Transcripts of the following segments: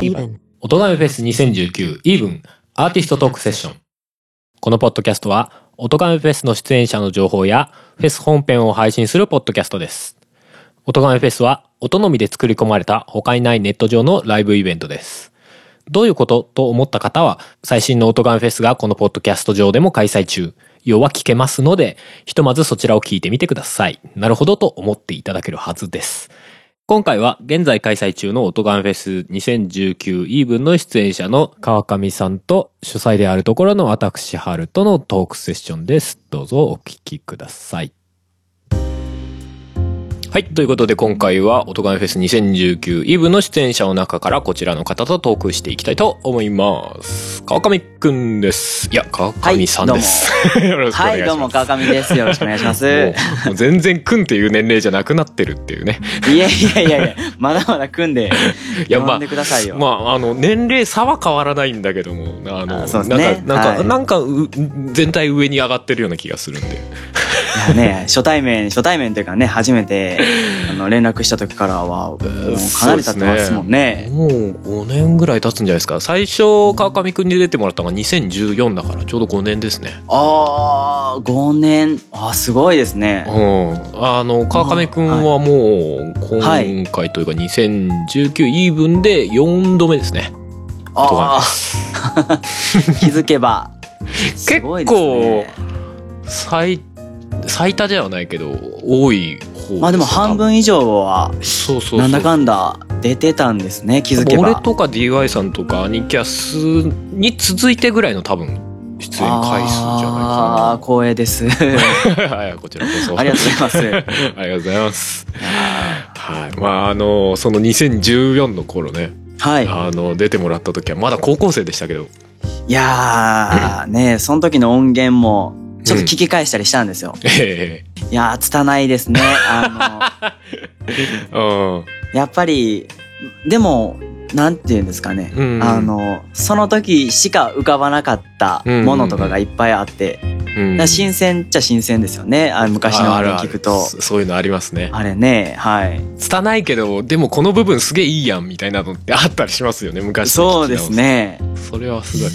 Even. 大人めフェス2019イーブンアーティストトークセッション。このポッドキャストは、おとがめフェスの出演者の情報や、フェス本編を配信するポッドキャストです。おとがめフェスは、音のみで作り込まれた他にないネット上のライブイベントです。どういうことと思った方は、最新のオトガメフェスがこのポッドキャスト上でも開催中。要は聞けますので、ひとまずそちらを聞いてみてください。なるほどと思っていただけるはずです。今回は現在開催中のオトガンフェス2019イーブンの出演者の川上さんと主催であるところの私春とのトークセッションです。どうぞお聞きください。はい。ということで今回は、オトガメフェス2019イブの出演者の中からこちらの方とトークしていきたいと思います。川上くんです。いや、川上さんです。よろしくお願いします。はい、どうも、川上です。よろしくお願いします。もう全然くんっていう年齢じゃなくなってるっていうね。いやいやいやいや、まだまだ組んで、いや、ま呼んでくださいよ。まあ、あの、年齢差は変わらないんだけども、あの、あねなんか、なんか、はいなんかう、全体上に上がってるような気がするんで。いやね、初対面、初対面というかね、初めて、あの、連絡した時からは、もうかなり経ってますもんね。もう5年ぐらい経つんじゃないですか。最初、川上くんに出てもらったのが2014だから、ちょうど5年ですね。あー、5年、あー、すごいですね。うん。あの、川上くんはもう、はい今回というか2019イーブンで4度目ですね。あー、気づけば。すごいですね最、最多ではないけど、多い方まあでも半分以上は、そうそう。なんだかんだ出てたんですね、気づけば。俺とか DY さんとかアニキャスに続いてぐらいの多分出演回数じゃあー、光栄です。ないかな。はい、こちらこそ。ありがとうございます。ありがとうございます。はい。まあ、あの、その2014の頃ね、はい。あの、出てもらった時はまだ高校生でしたけど、いやー、ねその時の音源も、ちょっと聞き返したりしたんですよ。えいやー、拙いですね。あ。の、やっぱり、でも、なんて言うんですかね。うんあの、その時しか浮かばなかったものとかがいっぱいあって、うんだから新鮮っちゃ新鮮ですよね。あ昔の音源聞くと。そういうのありますね。あれね、はい。拙いけど、でもこの部分すげえいいやんみたいなのってあったりしますよね、昔のそうですね。それはすごい。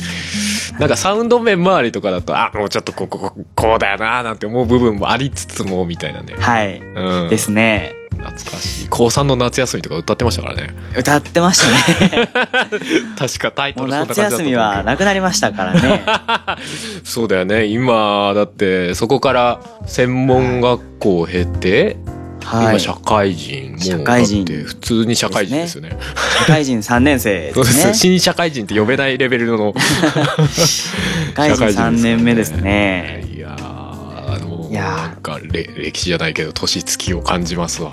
なんかサウンド面周りとかだと、あ、もうちょっとここ、こうだよななんて思う部分もありつつも、みたいなね。はい。うん。ですね。懐かしい。高3の夏休みとか歌ってましたからね。歌ってましたね。確かタイトルそんな感じだった夏休みはなくなりましたからね。そうだよね。今、だって、そこから専門学校を経て、はい。今社会人。もう社会人だって普通に社会人ですよね。社会人3年生 そうです。新社会人って呼べないレベルの 社会人3年目ですね。いやーあのいやーなんかれ歴史じゃないけど年月を感じますわ、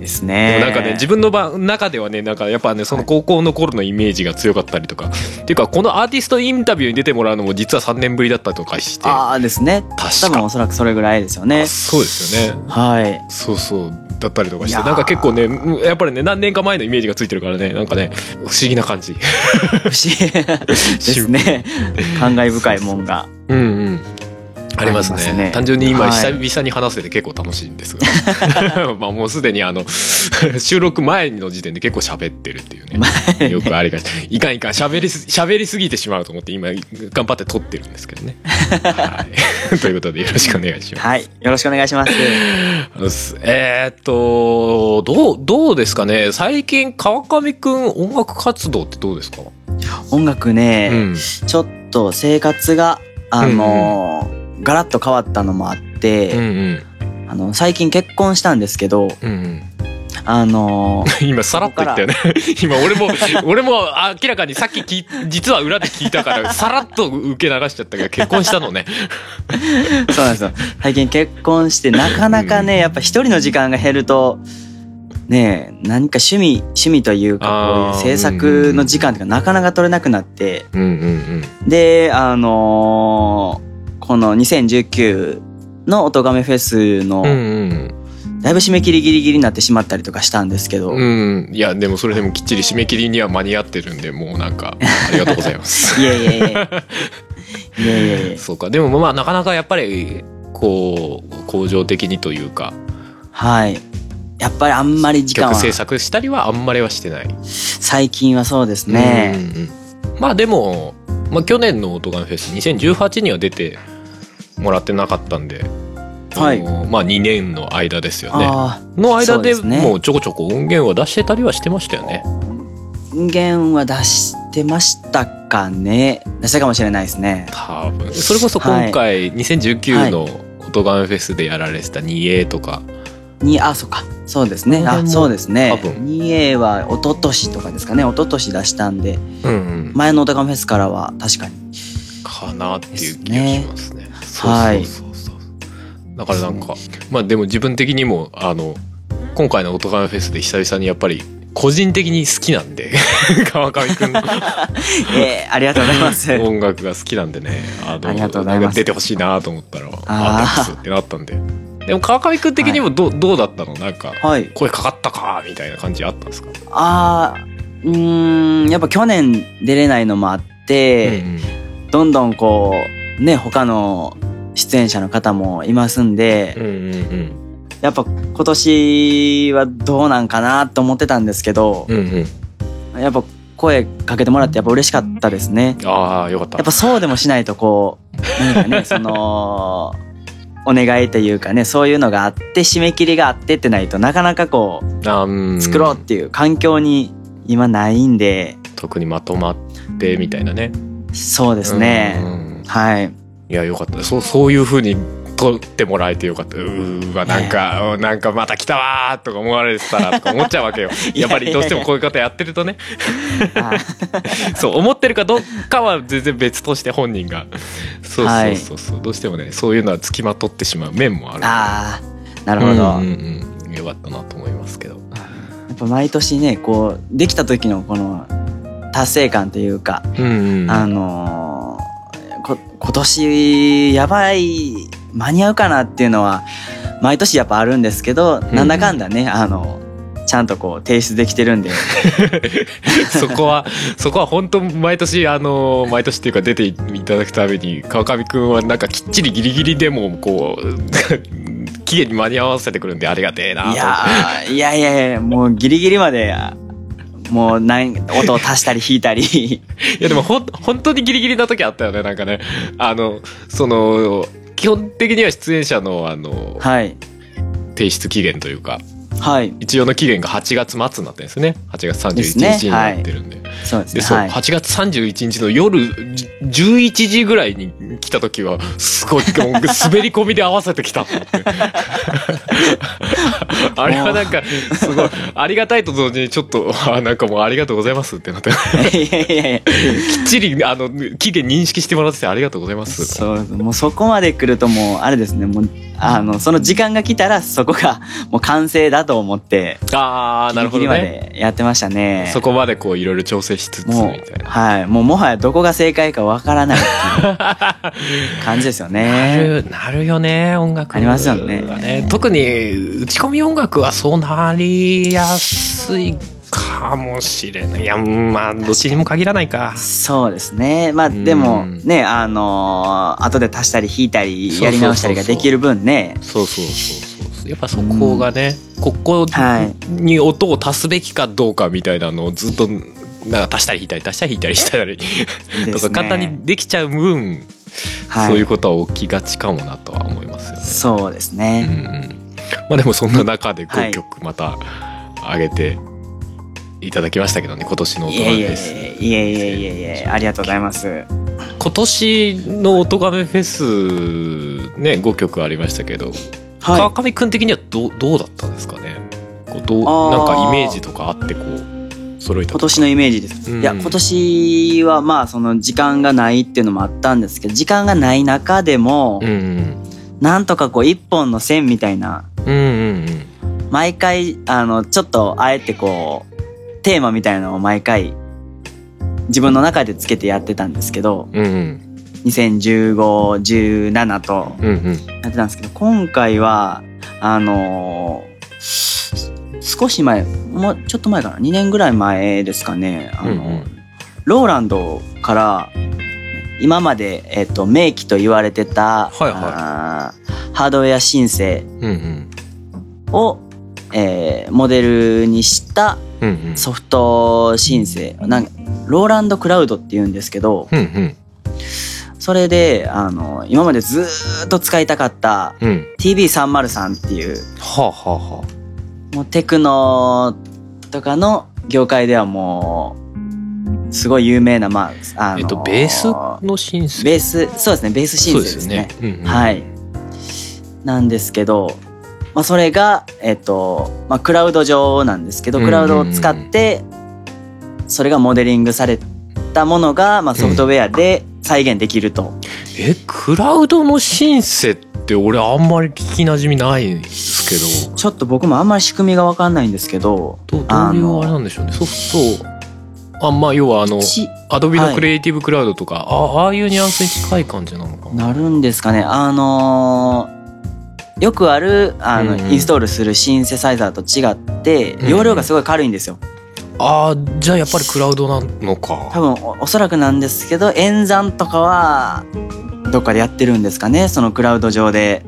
ですでね。もなんかね自分の場中ではねなんかやっぱねその高校の頃のイメージが強かったりとか、っていうかこのアーティストインタビューに出てもらうのも実は3年ぶりだったとかしてああですね。多確か分おそらくそれぐらいですよね。そうですよねはい。そうそうだったりとかしてなんか結構ねうんやっぱりね何年か前のイメージがついてるからねなんかね不思議な感じ不思議 ですね。感慨深いもんが。うんうんありますね。単純に今はい。久々に話せて結構楽しいんですが。まあもうすでにあの 収録前の時点で結構喋ってるっていうね。よくありがち。いかんいかん。喋りす喋りすぎてしまうと思って今頑張って撮ってるんですけどね。はい。ということでよろしくお願いします。はい。よろしくお願いします。えーっとどうどうですかね。最近川上くん音楽活動ってどうですか、音楽ね、うん。ちょっと生活が、あのーガラッと変わったのもあって、うんうん。あの、最近結婚したんですけど、うんうん。あのー 今さらっと言ったよね。今俺も俺も明らかにさっき聞い実は裏で聞いたからさらっと受け流しちゃったけど結婚したのね。そうなんですよ。最近結婚して、なかなかね、やっぱ一人の時間が減ると、ねえ、何か趣味、趣味というか、こういう制作の時間とかなかなか取れなくなって、うんうん。で、あのーこの2019の音亀フェスのうんう、ん。だいぶ締め切りギリギリになってしまったりとかしたんですけど、うん。うんいやでもそれでもきっちり締め切りには間に合ってるんでもうなんかありがとうございます。いやいやいやいやいやいやそうかでもまあなかなかやっぱりこう向上的にというか。はい。やっぱりあんまり時間は。曲制作したりはあんまりはしてない。最近はそうですね、うんうんまあでも、まあ、去年の「オトガメフェス」2018には出てもらってなかったんで、はい。まあ2年の間ですよね。あの間でもうちょこちょこ音源は出してたりはしてましたよね。あ音源は出してましたかね。出したかもしれないですね。多分。それこそ今回2019の「オトガメフェス」でやられてた 2A とか。にあそうか。そうですね。あそうですね。多分。2A は一昨年とかですかね。一昨年出したんで。うんうん。前のオタカフェスからは確かに。かなっていう気がしますね。はい。そうそうそうそう。だからなんかまあでも自分的にもあの今回の「オトガメフェス」で久々にやっぱり個人的に好きなんで 川上くん。の えー、ありがとうございます。音楽が好きなんでね。あのありがとうございます。出てほしいなと思ったらあー。あーってなったんで。でも川上くん的にもど,、うどうだったの？なんかはい。声かかったか？みたいな感じあったんですか、あーうーんやっぱ去年出れないのもあって、うん。どんどんこうね他の出演者の方もいますんで、うんうんうん。やっぱ今年はどうなんかなと思ってたんですけどう、んうん。やっぱ声かけてもらってやっぱ嬉しかったですね。ああよかった。やっぱそうでもしないとこう何かね そのお願いというかねそういうのがあって締め切りがあってってないとなかなかこう作ろうっていう環境に今ないんで。特にまとまってみたいなね。そうですうんね。うん。はい。いやよかった。そうそういうふうに撮ってもらえてよかった。うーわなんか、うんなんかまた来たわーとか思われてたらとか思っちゃうわけよ。や。っぱりどうしてもこういう方やってるとね。あ そう思ってるかどうかは全然別として本人が。そうそうそうそう、どうしてもねそういうのはつきまとってしまう面もある。あーなるほど。うんやうんうん、よかったなと思いますけど。っぱ毎年ねこうできた時のこの達成感というか、うんうん。あのーこ今年やばい間に合うかなっていうのは毎年やっぱあるんですけど、ん。なんだかんだねあのちゃんとこう提出できてるんで。そこはそこは本当毎年あの毎年っていうか出ていただくために川上くんはなんかきっちりギリギリでもこう 期限に間に合わせてくるんでありがてえないやいやいやもうギリギリまでもうなん音を足したり引いたり。いやでもほん本当にギリギリな時あったよねなんかね。あのその基本的には出演者のあのはい。提出期限というかはい。一応の期限が8月末になってるんですね。8月です31ね。日になってるんで。そうですでそう、ねはい。8月31日の夜じ11時ぐらいに来た時はすごい滑り込みで合わせてきたと思って あれはなんかすごいありがたいと同時にちょっとあなんかもうありがとうございますってなって。きいやいやいや。っちりあの期限認識してもらっててありがとうございます。そうもうそこまで来るともうあれですね。もうあのその時間が来たらそこがもう完成だと思ってああなるほギリギリまどねでやってましたね。そこまでこういろいろ調整しつつみもたいうなはい。もうもはやどこが正解かわからないっていう 感じですよなねるなるよね音楽。ありますよね。は特に打ち込み音楽はそうなりやすいかもしれない。いやまあどっちにも限らないか。そうですね。まあうん。でもねあのー後で足したり引いたりやり直したりができる分ね。そうそうそうそう。やっぱそこがね、ここはいに音を足すべきかどうかみたいなのをずっとなんか足したり引いたり足したり引いたりしたり とか簡単にできちゃう分、はい。そういうことは起きがちかもなとは思いますよね。そうですうんね。うん、まあでもそんな中で5はい。曲また上げていただきましたけどね今年の「オトガいえいえメフェス」いえいえいえいえありがとうございます。今年の「オトガメフェス」ね5曲ありましたけど、はい。川上くん的にはどうどうだったんですかね？こうどうなんかイメージとかあってこう揃えた今年のイメージです、うん。いや今年はまあその時間がないっていうのもあったんですけど時間がない中でも、うん。なんとかこう一本の線みたいな。うんうんうん。毎回あのちょっとあえてこうテーマみたいなのを毎回自分の中でつけてやってたんですけどうんうん。201517とうんうん。やってたんですけど今回はあのー少し前もうちょっと前かな？2年ぐらい前ですかね。あの、うんうん。ローランドから今まで、えっと、名機と言われてた、はいはい。ハードウェア申請うんうん。を、えーモデルにしたうんうんソフト申請。なんかローランドクラウドっていうんですけどうんうん。それであの今までずーっと使いたかったうん。TB303 っていうはあはもうテクノとかの業界ではもうすごい有名なまああのあえっとベースのシンセベースそうですねベース申請ですね。そうですよね。うんうん。はい。なんですけど、まあ、それがえっと、まあ、クラウド上なんですけどうんクラウドを使ってそれがモデリングされたものが、まあ、ソフトウェアで再現できると、えクラウドのシンセって俺あんまり聞きなじみないんですけど。ちょっと僕もあんまり仕組みが分かんないんですけどどどういうあれなんでしょうね。ソフトあまあ要はあのちアドビはい。のクリエイティブクラウドとか、あああいうニュアンスに近い感じなのか。ななるんですかね。あのーよくあるあの、うんうん。インストールするシンセサイザーと違ってうん。容量がすごい軽いんですよ。あーじゃあやっぱりクラウドなのか。多分おおそらくなんですけど演算とかはどっかでやってるんですかね？そのクラウド上で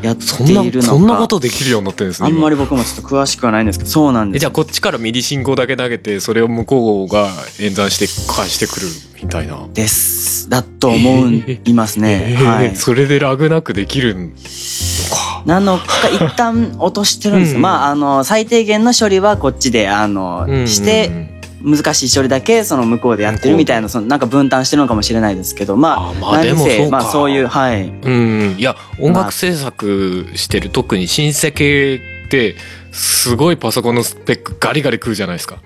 やっているのか。そんなことできるようになってるんですね今。あんまり僕もちょっと詳しくはないんですけどそうなんです。えじゃあこっちから MIDI 信号だけ投げてそれを向こうが演算して返してくるみたいな。です。だと思いますね、えーはい。それでラグなくできるのかなのか一旦落としてるんですよ、うん。まああの最低限の処理はこっちであの、してうんうんうん。難しい処理だけその向こうでやってるみたいなそのなんか分担してるのかもしれないですけどまああまあでもそうか。まあそういうはい。うん。いや音楽制作してる特にシンセ系ってすごいパソコンのスペックガリガリ食うじゃないですか。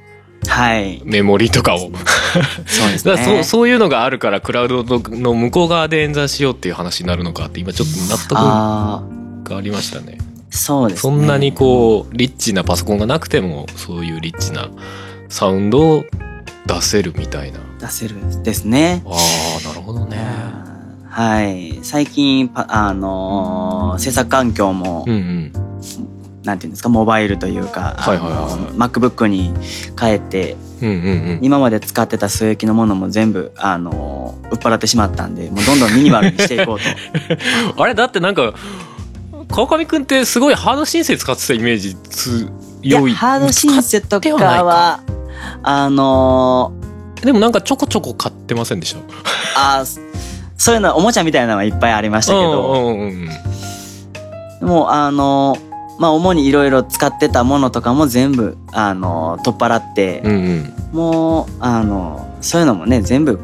はい。メモリとかを。そうですだからそうねそういうのがあるからクラウドの向こう側で演算しようっていう話になるのかって今ちょっと納得。あがありましたね。あそうですね。そんなにこうリッチなパソコンがなくてもそういうリッチなサウンドを出せるみたいな。出せるですね。あーなるほどね。はい。最近パあのー制作環境も、うんうん。なんていうんですかモバイルというか、はいはいはい MacBook に変えてうんうんうん。今まで使ってた据え置きのものも全部あのー売っ払ってしまったんでもうどんどんミニマルにしていこうと。あれだってなんか川上くんってすごいハード申請使ってたイメージ強い。いやハードシンセとかはあのでもなんかちょこちょこ買ってませんでした？ーあーそういうのおもちゃみたいなのはいっぱいありましたけど、うんうんうん。うんもうあのーまあ主にいろいろ使ってたものとかも全部あのー取っ払って、うんうん。もうあのーそういうのもね全部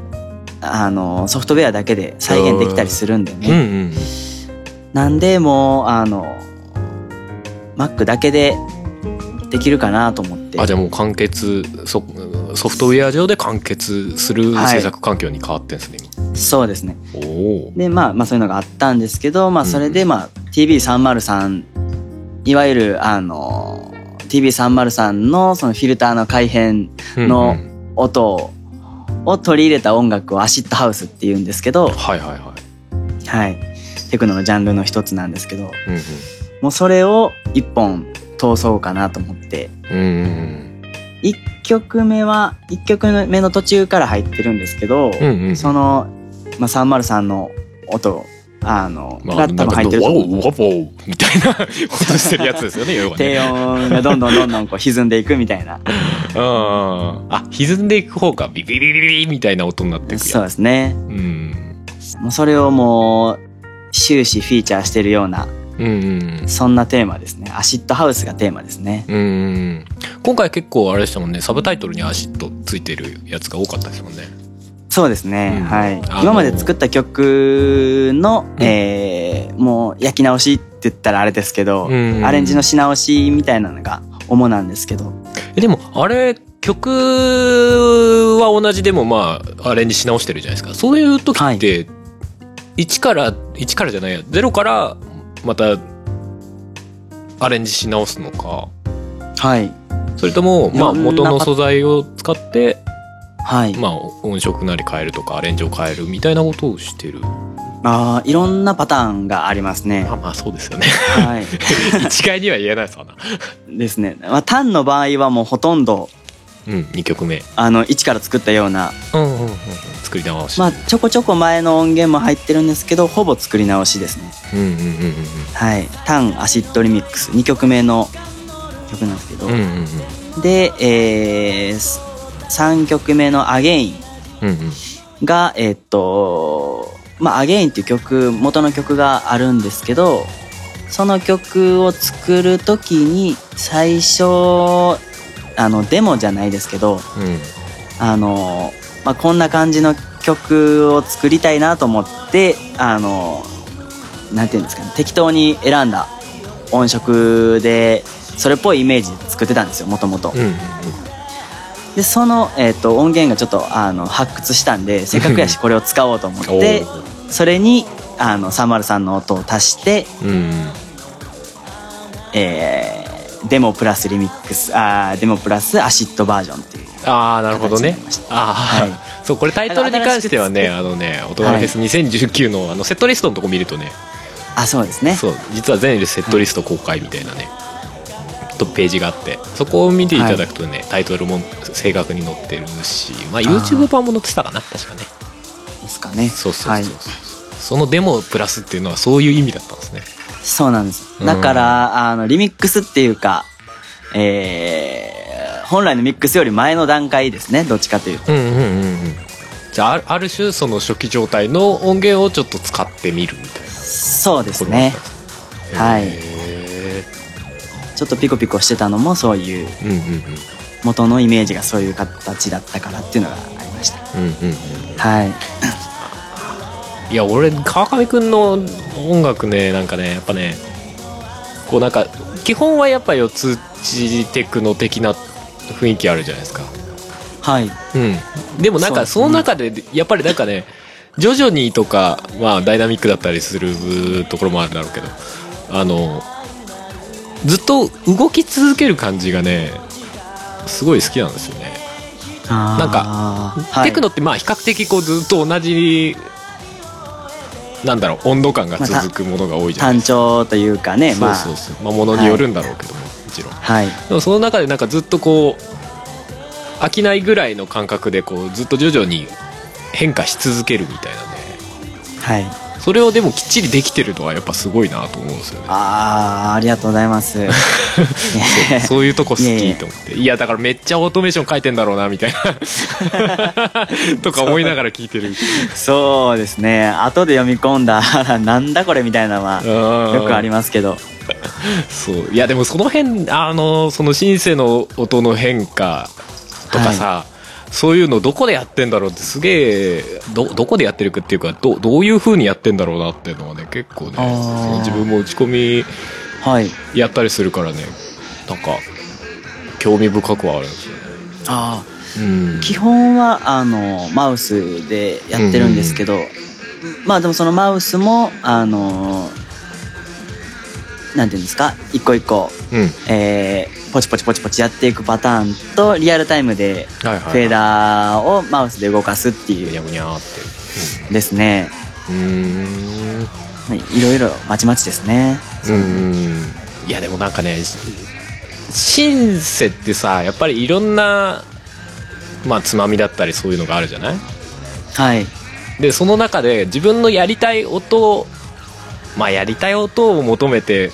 あのーソフトウェアだけで再現できたりするんでね、うんうんなんでもうあの Mac だけでできるかなと思って。あじゃあもう完結ソソフトウェア上で完結するはい制作環境に変わってんですね、そうですね。でまあまあそういうのがあったんですけどまあそれでまあ TB303 いわゆるあの TB303 のそのフィルターの改変の音を取り入れた音楽をアシッドハウスっていうんですけど。はいはいはい。はいテクノのジャンルの一つなんですけどうんもうそれを一本通そうかなと思って。うんうんうん1曲目は1曲目の途中から入ってるんですけど、うんうんその、まあ、303の音あの、まあ、が多分入ってると思う。ワオみたいな音してるやつですよね低音がどんどんどんどんこう歪んでいくみたいな。う んあ歪んでいく方がビビビビビビみたいな音になっていくそうやですね。つうん。もうそれをもう終始フィーチャーしてるようなうんうん。そんなテーマですね。アシッドハウスがテーマですね。うんうん。今回結構あれでしたもんね。サブタイトルにアシッドついてるやつが多かったですもんね。そうですね、うん。はい。今まで作った曲の、うん。えーもう焼き直しって言ったらあれですけど、うんアレンジのし直しみたいなのが主なんですけど。えでもあれ曲は同じでもまあアレンジし直してるじゃないですか。そういう時って1から1からじゃないや。0からまたアレンジし直すのか。はい。それともまあ元の素材を使ってはい、まあ音色なり変えるとかアレンジを変えるみたいなことをしてる。あーいろんなパターンがありますね。まあまあそうですよね。はい。一概には言えないですわな。ですね、まあ、単の場合はもうほとんどうん2曲目。あの一から作ったような。うんうんうん作り直し。まあちょこちょこ前の音源も入ってるんですけどほぼ作り直しですね。うんうんうんはい「タンアシッドリミックス」2曲目の曲なんですけど、うんうんうん。で、えー、3曲目の「アゲイン。うんうん。がえーっとまあ「アゲインっていう曲元の曲があるんですけどその曲を作る時に最初あのデモじゃないですけどうんあの、まあ、こんな感じの曲を作りたいなと思ってあのなんていうんですかね適当に選んだ音色でそれっぽいイメージで作ってたんですよもともと。でその、えー、と音源がちょっとあの発掘したんでせっかくやしこれを使おうと思っ おてー。それにあの303の音を足して、うんうん。えーデモプラスリミックスあーデモプラスアシッドバージョンっていう。ああなるほどね。ああ、はい。そうこれタイトルに関してはねあのね「大人フェス2019の」あのセットリストのとこ見るとね。あそうですね。そう。実は全セットリスト公開みたいなね、とページがあって。そこを見ていただくとね、タイトルも正確に載ってるし、まあ、YouTube 版も載ってたかな確かね。ですかね。そうそうそうそう、はい。そのデモプラスっていうのはそういう意味だったんですねそうなんです。うん。だから、あのリミックスっていうかえー本来のミックスより前の段階ですね。どっちかというと。うんうんうんうん。じゃあある種その初期状態の音源をちょっと使ってみるみたいな。そうですね。はい。へちょっとピコピコしてたのもそういうーうんうん。元のイメージがそういう形だったからっていうのがありました。うんうんうんうん。はいいや俺川上くんの音楽ねなんかねやっぱねこうなんか基本はやっぱ四つ打ちテクノ的な雰囲気あるじゃないですか。はい。うん。でもなんかその中でやっぱりなんかね徐々にとかまあダイナミックだったりするところもあるだろうけどあのずっと動き続ける感じがねすごい好きなんですよね。ななんか、はい、テクノってまあ比較的こうずっと同じなんだろう温度感が続くものが多いじゃない単ですか、調というかねまあそうそうそう。まあ。ものによるんだろうけども、もちろん。はい。でもその中でなんかずっとこう飽きないぐらいの感覚でこうずっと徐々に変化し続けるみたいなね。はいそれをでもきっちりできてるのはやっぱすごいなと思うんですよね。ああありがとうございます。そういうとこ好きと思って。いやだからめっちゃオートメーション書いてんだろうなみたいな。とか思いながら聞いてる。そうですね。後で読み込んだなんだこれみたいなのはよよくありますけど。そう。いやでもその辺あのそのシンセの音の変化とかさ、そういうのどこでやってんだろうってすげえどどこでやってるかっていうかどどういう風にやってんだろうなっていうのはね結構ね自分も打ち込みはい。やったりするからね。なんか興味深くはあるんですよね。あうん。あ基本はあのマウスでやってるんですけど、まあでもそのマウスもあのなんていうんですか一個一個、うん。えーポチポチポチポチやっていくパターンとリアルタイムでフェーダーをマウスで動かすっていう。ですね。うん。いろいろまちまちですね。うん。いやでもなんかねシンセってさやっぱりいろんなまあつまみだったりそういうのがあるじゃない？はい。でその中で自分のやりたい音をまあやりたい音を求めて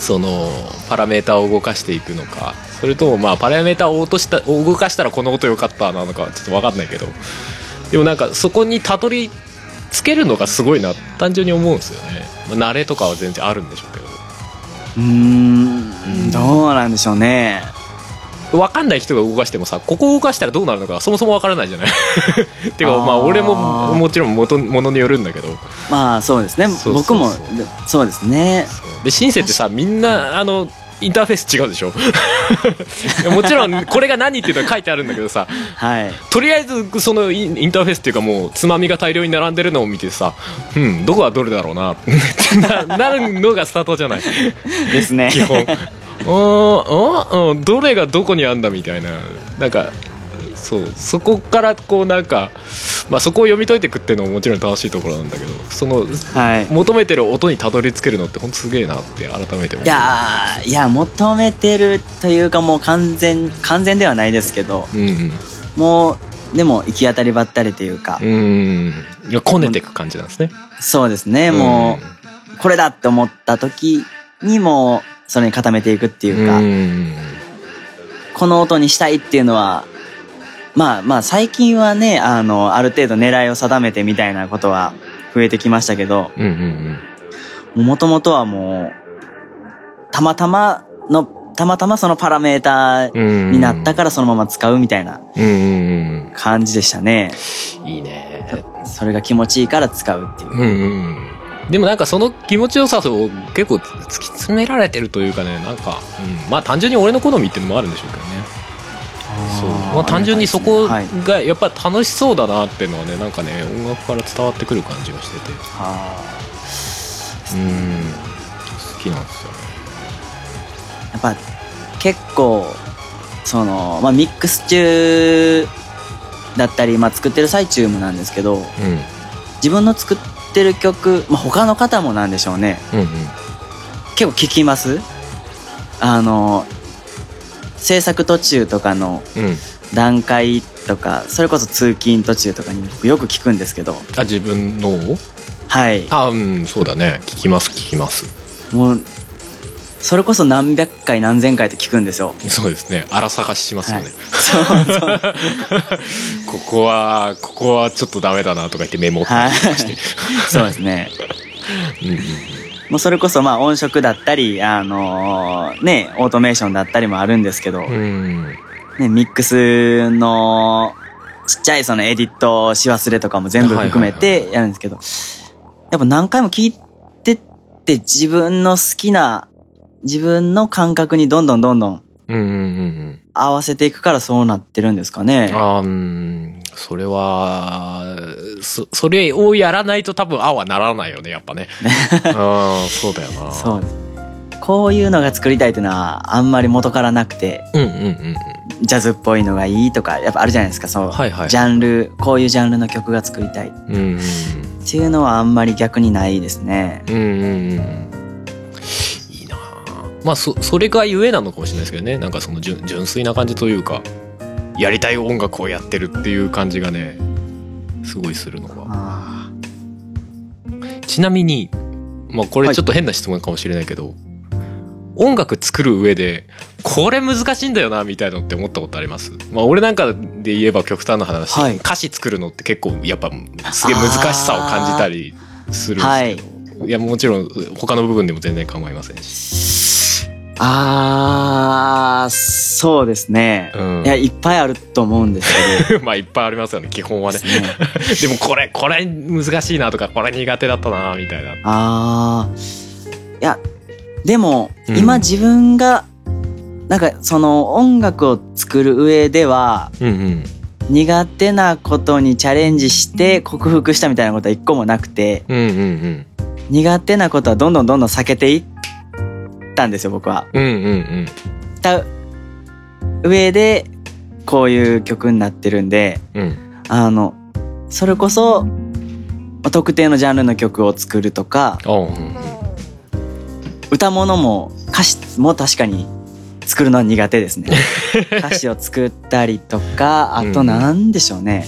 そのパラメータを動かしていくのか。それともまあパラメータを落とした動かしたらこの音良かったなのかちょっと分かんないけど。でもなんかそこにたどりつけるのがすごいな単純に思うんですよね、まあ慣れとかは全然あるんでしょうけど。うーん。どうなんでしょうね。分かんない人が動かしてもさここ動かしたらどうなるのかそもそも分からないじゃない。てかまあ俺ももちろんもとものによるんだけど。まあそうですね。僕もそうですねでシンセってさみんなあのインターフェース違うでしょ？もちろんこれが何っていうのは書いてあるんだけどさ。はい。とりあえずそのインターフェースっていうかもうつまみが大量に並んでるのを見てさうんどこがどれだろうな？っ てななるのがスタートじゃない？ですね。基本。うんうんうんどれがどこにあんだみたいな。なんかそう。そこからこうなんか、まあ、そこを読み解いていくっていうのももちろん楽しいところなんだけどそのはい。求めてる音にたどり着けるのって本当すげえなって改めて思う。いやーいや求めてるというかもう完全完全ではないですけどうんもうでも行き当たりばったりというか、うんこねていく感じなんですね。そうですね。もうこれだって思った時にもうそれに固めていくっていうか、うん。この音にしたいっていうのはまあまあ最近はねあのある程度狙いを定めてみたいなことは増えてきましたけどもともとはもうたまたまのたまたまそのパラメーターうん。になったからそのまま使うみたいな感じでしたね。うんいいね。それが気持ちいいから使うっていう。うんうん。でもなんかその気持ちよさを結構突き詰められてるというかねなんか、うん、まあ単純に俺の好みっていうのもあるんでしょうけどねまあ単純にそこはい。がやっぱ楽しそうだなっていうのはねなんかね音楽から伝わってくる感じがしてて。あ。うん。好きなんですよね。ーやっぱ結構そのまあミックス中だったり、まあ、作ってる最中もなんですけど自分の作ってる曲、まあ、他の方もなんでしょうね。うんうん。結構聞きます？あの制作途中とかの段階とかそれこそ通勤途中とかに僕よく聞くんですけど。あ自分のを？はい。あうんそうだね。聞きます聞きます。もうそれこそ何百回何千回と聞くんですよ。そうですね。荒探ししますよね、そうそう。ここはここはちょっとダメだなとか言ってメモったりとかして、そうですね。うんうんもうそれこそまあ音色だったりあのーねオートメーションだったりもあるんですけど、うん。ね、ミックスのちっちゃいそのエディットし忘れとかも全部含めてやるんですけど、やっぱ何回も聞いてって自分の好きな、自分の感覚にどんどんどんどんうんうんうん合わせていくからそうなってるんですかね。あーうんそれはそそれをやらないと多分ああはならないよねやっぱね ああそうだよなそうです。こういうのが作りたいっていうのはあんまり元からなくて、うんうんうんジャズっぽいのがいいとか、やっぱあるじゃないですか、そう。はいはいジャンル、こういうジャンルの曲が作りたいっうんうんていうのはあんまり逆にないですね。うんうんうんまあそそれがゆえなのかもしれないですけどね。なんかその純純粋な感じというかやりたい音楽をやってるっていう感じがねすごいするのが。あちなみにまあこれちょっと変な質問かもしれないけど、音楽作る上でこれ難しいんだよなみたいなのって思ったことあります？まあ俺なんかで言えば極端な話、はい。歌詞作るのって結構やっぱすげえ難しさを感じたりするんですけど、い、やもちろん他の部分でも全然構いませんし、ーあー、そうですね。うん。いや、いっぱいあると思うんですけ まあいっぱいありますよね基本はど。ね。で でもこれこれ難しいなとかこれ苦手だったなみたいな。あー。いや、でも、うん。今自分が、なんかその音楽を作る上では、うんうん。苦手なことにチャレンジして克服したみたいなことは一個もなくて、うんうん。苦手なことはどんどんどんどん避けていったんですよ、僕は。うんうんうんた上で、こういう曲になってるんで、うんうんあの、それこそ、特定のジャンルの曲を作るとか、あうんうん歌物も歌詞も確かに作るのは苦手ですね。歌詞を作ったりとか、あとなんでしょうね。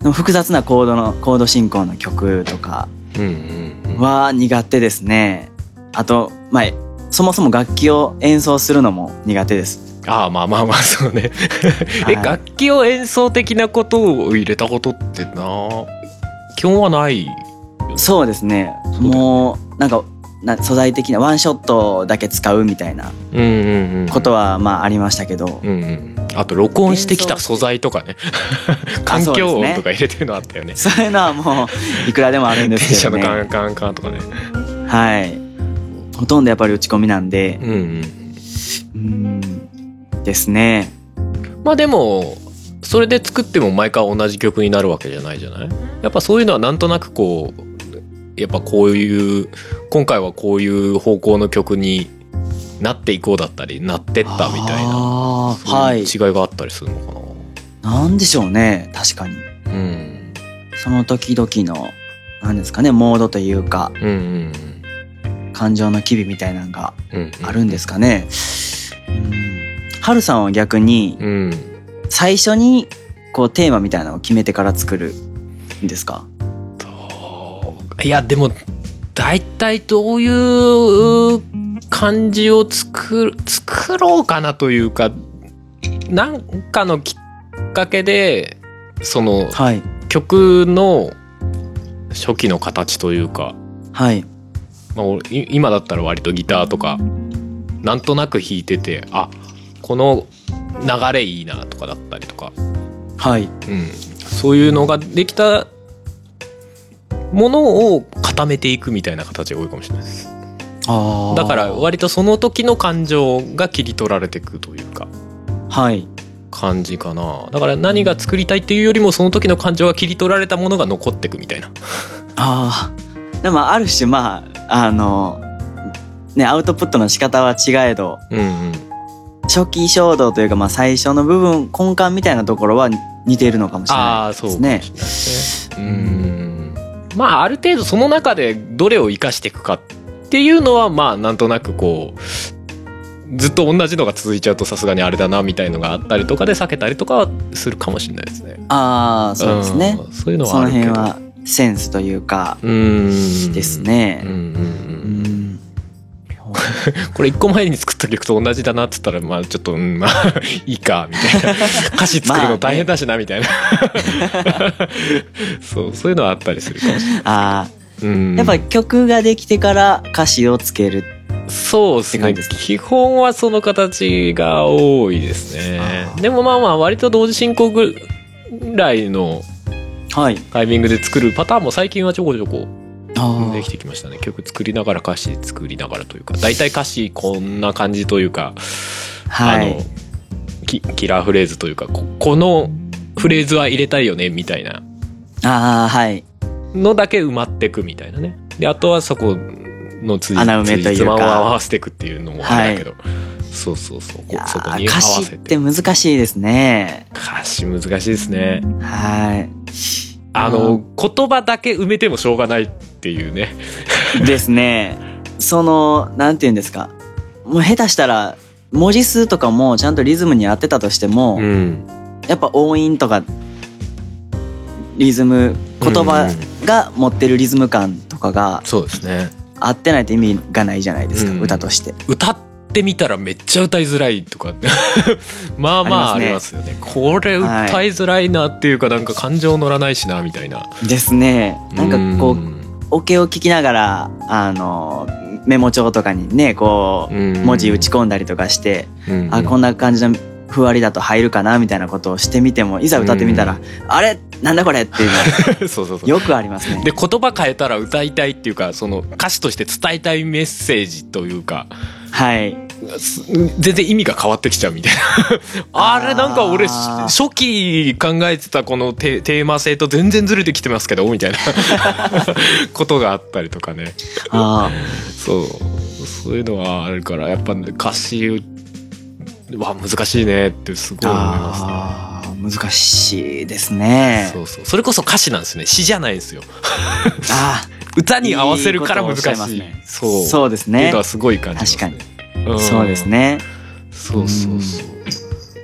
でも複雑なコードの、コード進行の曲とかうんうんうんは苦手ですね。あと、まあ、そもそも楽器を演奏するのも苦手です。ああまあまあまあそうね。えはい。楽器を演奏的なことを入れたことってな基本はないよね。そうですね。ね。もう、なんか、な素材的なワンショットだけ使うみたいなうんうんうんことはまあありましたけど、うんうん。あと録音してきた素材とかね。環境音とか入れてるのあったよね。そういうのはもういくらでもあるんで電車のすけどね。カンカンカンとかね。はい。ほとんどやっぱり打ち込みなんで、うんうんうーん、ですね。まあでもそれで作っても毎回同じ曲になるわけじゃないじゃない？やっぱそういうのはなんとなくこうやっぱこういう今回はこういう方向の曲になっていこうだったりなってったみたいなはい。違いがあったりするのかな、なんでしょうね確かに。うん。その時々のなんですかねモードというか。うんうん感情の機微みたいなのがうんあるんですかね。うんハルさんは逆にうん。最初にこうテーマみたいなのを決めてから作るんですか？といやでも大体どういう感じを作る作ろうかなというかなんかのきっかけでそのはい。曲の初期の形というか、はいまあ、今だったら割とギターとかなんとなく弾いててあこの流れいいなとかだったりとか、はい。うん、そういうのができたものを固めていくみたいな形が多いかもしれないです。あー。だから割とその時の感情が切り取られていくというか。はい。感じかな。だから何が作りたいっていうよりもその時の感情が切り取られたものが残っていくみたいな。ああでもある種まああのねアウトプットの仕方は違えどうんうん。初期衝動というかまあ最初の部分根幹みたいなところは似ているのかもしれあないですね。かもしれないですね。うん。まあある程度その中でどれを生かしていくかっていうのはまあなんとなくこうずっと同じのが続いちゃうとさすがにあれだなみたいのがあったりとかで避けたりとかはするかもしれないですね。ああそうですね。ん。そういうのはあるけど。センスというかうん。ですね。うん これ一個前に作った曲と同じだなっつったらまあちょっと、うん、まあ いいかみたいな。歌詞作るの大変だしなみたいな、そうそういうのはあったりするかもしれない。あうん。あやっぱ曲ができてから歌詞をつけるそうですね。基本はその形が多いですね。でもまあまあ割と同時進行ぐらいのはい。タイミングで作るパターンも最近はちょこちょこあできてきましたね。曲作りながら歌詞作りながらというか。大体歌詞こんな感じというか、はい。あのキキラーフレーズというかここのフレーズは入れたいよねみたいな。ああはい。のだけ埋まってくみたいなね。であとはそこのつじつまを合わせていくっていうのもあれだけど、そうそうそう。いやこそこに合ー歌わ詞せってて難しいですね。歌詞難しいですね。はいあの言葉だけ埋めてもしょうがないっていうねですね。その、なんて言うんですか。もう下手したら、文字数とかもちゃんとリズムに合ってたとしても、うんやっぱ音韻とか、リズム、言葉が持ってるリズム感とかがそうですね合ってないと意味がないじゃないですか、うん歌として。歌ってみたらめっちゃ歌いづらいとか。まあまああありますよね。これ歌いづらいなっていうかなんか感情乗らないしなみたいな。ですね。なんかこう、ん。オケを聞きながら、あの、メモ帳とかにね、こう、うん。文字打ち込んだりとかして、うん。あこんな感じのふわりだと入るかなみたいなことをしてみてもいざ歌ってみたら、うん。あれ？なんだこれ？っていうの そうそうそう。よくありますね。で言葉変えたら歌いたいっていうかその歌詞として伝えたいメッセージというかはい。す全然意味が変わってきちゃうみたいな。あれなんか俺初期考えてたこのテテーマ性と全然ずれてきてますけどみたいな。ことがあったりとかね。あそう。そういうのはあるからやっぱ歌詞は難しいねってすごい思いますね。難しいですね。そうそう。それこそ歌詞なんですよね。詩じゃないんですよ。あ 歌に合わせるから難しい。いいね。そう。そうですね。っていうのは。すごい感じ確ん。そうですね。そうそうそう。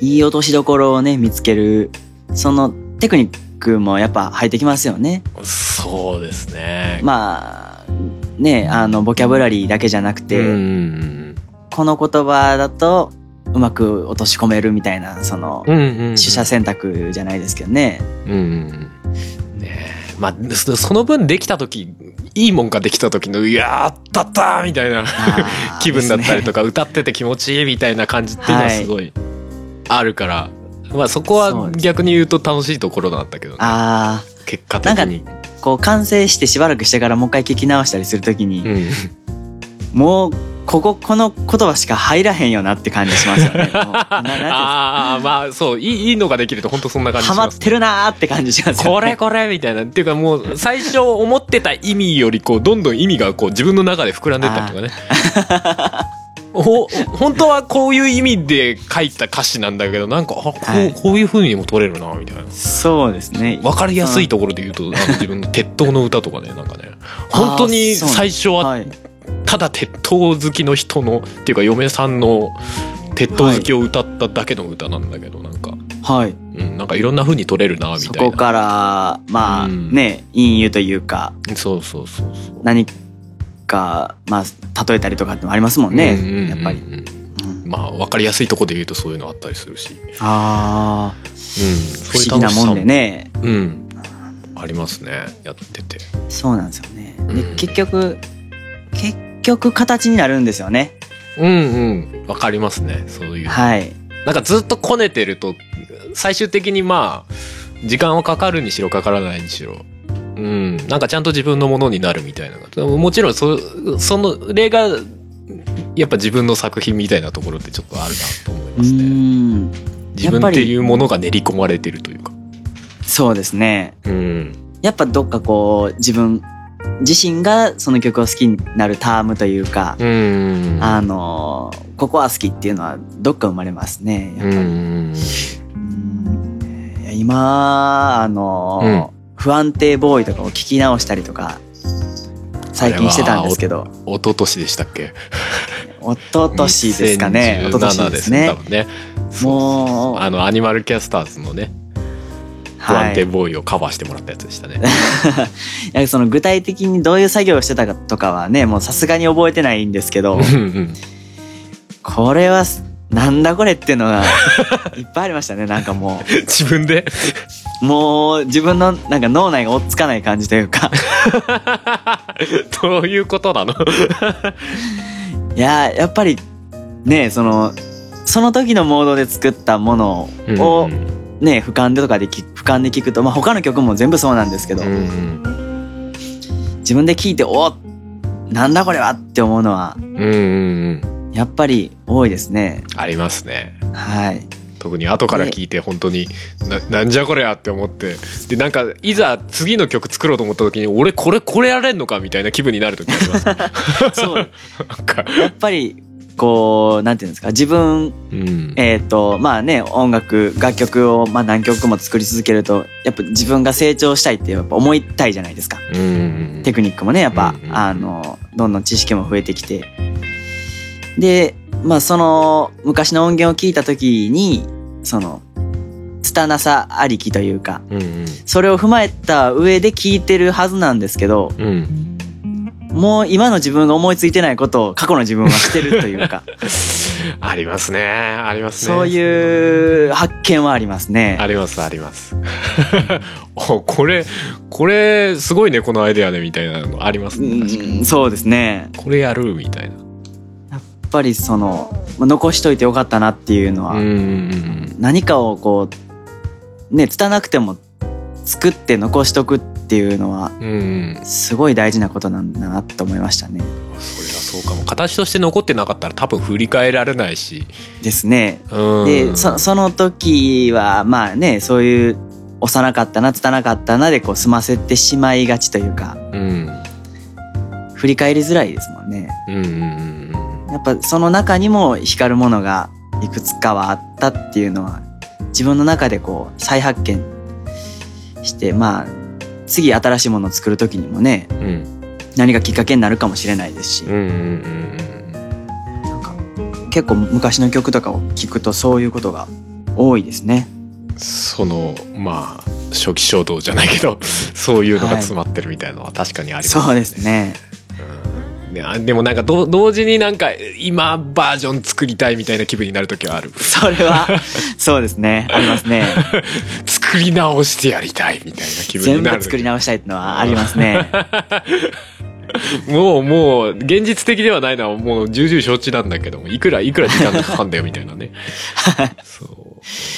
いい落としどころをね、見つける、そのテクニックもやっぱ入ってきますよね。そうですね。まあ、ね、あの、ボキャブラリーだけじゃなくて、うんこの言葉だとうまく落とし込めるみたいな、その、取捨選択じゃないですけどね。うんうんまあそその分できた時いいもんができた時の「いやったったー!」みたいな気分だったりとか。か歌ってて気持ちいいみたいな感じっていうのはすごいあるから、まあそこは逆に言うと楽しいところなんだけどねあ結果的に。あ、こう完成してしばらくしてからもう一回聞き直したりするときに、うんもう、ここ、この言葉しか入らへんよなって感じしますよね。ああまあそういいいいのができると本当そんな感じしハマます、ってるなーって感じしますよね。これこれみたいなっていうかもう最初思ってた意味よりこうどんどん意味がこう自分の中で膨らんでったりとかね ほ本当はこういう意味で書いた歌詞なんだけどなんかあこう,、はいこういう風にも取れるなみたいなそうですね。分かりやすいところで言うと、あの自分の鉄塔の歌とかねなんかね 本当に最初ははい。ただ鉄塔好きの人のっていうか嫁さんの鉄塔好きを歌っただけの歌なんだけど、なんか、はい。うん、なんかいろんな風に取れるなみそたいな。こから、まあうん。ね、隠喩というか、そうそうそうそう。何か、まあ、例えたりとかってもありますもんね。うんうんうんうん。やっぱり。うん。まあ分かりやすいところで言うとそういうのあったりするし、うん、ああ、そ不思議なもんでね。うん。ありますね。やってて。そうなんですよね。でうん。結局、結局形になるんですよね。うんうん。分かりますね。そういう、はい。なんかずっとこねてると最終的にまあ時間はかかるにしろかからないにしろ。うん。なんかちゃんと自分のものになるみたいな。もちろんそその例がやっぱ自分の作品みたいなところってちょっとあるなと思いうますね。ん。自分っていうものが練り込まれてるというか。そうですね。うん。やっぱどっかこう、自分自身がその曲を好きになるタームというか、うんあのーここは好きっていうのはどっか生まれますね。やっぱり。今、あのー不安定ボーイとかを聞き直したりとか、最近してたんですけど、一昨年でしたっけ？一昨年ですかね。一昨年2017ですね多。分ねもう、あのアニマルキャスターズのね不はい。安定ボーイをカバーしてもらったやつでしたね、いやその具体的にどういう作業をしてたかとかはね、もうさすがに覚えてないんですけど、うんうん。これはす、なんだこれっていうのが いっぱいありましたね。なんかも自分で？う、もう自分のなんか脳内が追っつかない感じというか、どういうことなの？いや、やっぱりね、その、その時のモードで作ったものをうんね、俯瞰でとかで聞俯瞰で聞くと、まあ他の曲も全部そうなんですけど、うんうん自分で聞いて、おなんだこれはって思うのは、うんうんうんやっぱり多いですね。ありますねはい。特に後から聞いて本当にななんじゃこりゃって思ってでなんかいざ次の曲作ろうと思った時に俺これこれやれんのかみたいな気分になる時あります そう。かやっぱり、こう、なんていうんですか、自分、うん。えっ、と、まあね、音楽、楽曲を、まあ何曲も作り続けると、やっぱ自分が成長したいってやっぱ思いたいじゃないですか。うん。うんテクニックもね、やっぱ、うんうん。あの、どんどん知識も増えてきて。で、まあその、昔の音源を聞いた時に、その、拙さありきというか、うんうん。それを踏まえた上で聞いてるはずなんですけど、うんもう今の自分が思いついてないことを過去の自分はしてるというか、ありますね。ありますね。そういう発見はありますね。ありますあります。おこれこれすごいねこのアイデアねみたいなのありますねそうですね。これやるみたいな。やっぱりその、まあ残しといてよかったなっていうのは、何かをこう、ね、拙くても作って残しとくっていうのは、うんうんすごい大事なことなんだなと思いましたね。それはそうかも形として残ってなかったら多分振り返られないしですね。うんで、そその時は、まあね、そういう、幼かったな、拙かったなでこう済ませてしまいがちというか、うん振り返りづらいですもんね。うんうんうんやっぱその中にも光るものがいくつかはあったっていうのは自分の中でこう再発見してまあ次新しいものを作る時にもねうんうん何かきっかけになるかもしれないですし、うん。うんうんなんか結構昔の曲とかを聞くとそういうことが多いですね。うんそのまあ初期衝動じゃないけど そういうのが詰まってるみたいなのは確かにありますね。そうですね。でもなんかど同時になんか今バージョン作りたいみたいな気分になる時はある。それはそうですね。ありますね。作り直してやりたいみたいな気分になる。全部作り直したいってのはありますね。もうもう現実的ではないのはもう重々承知なんだけどもいくらいくら時間がかかんだよみたいなね。そう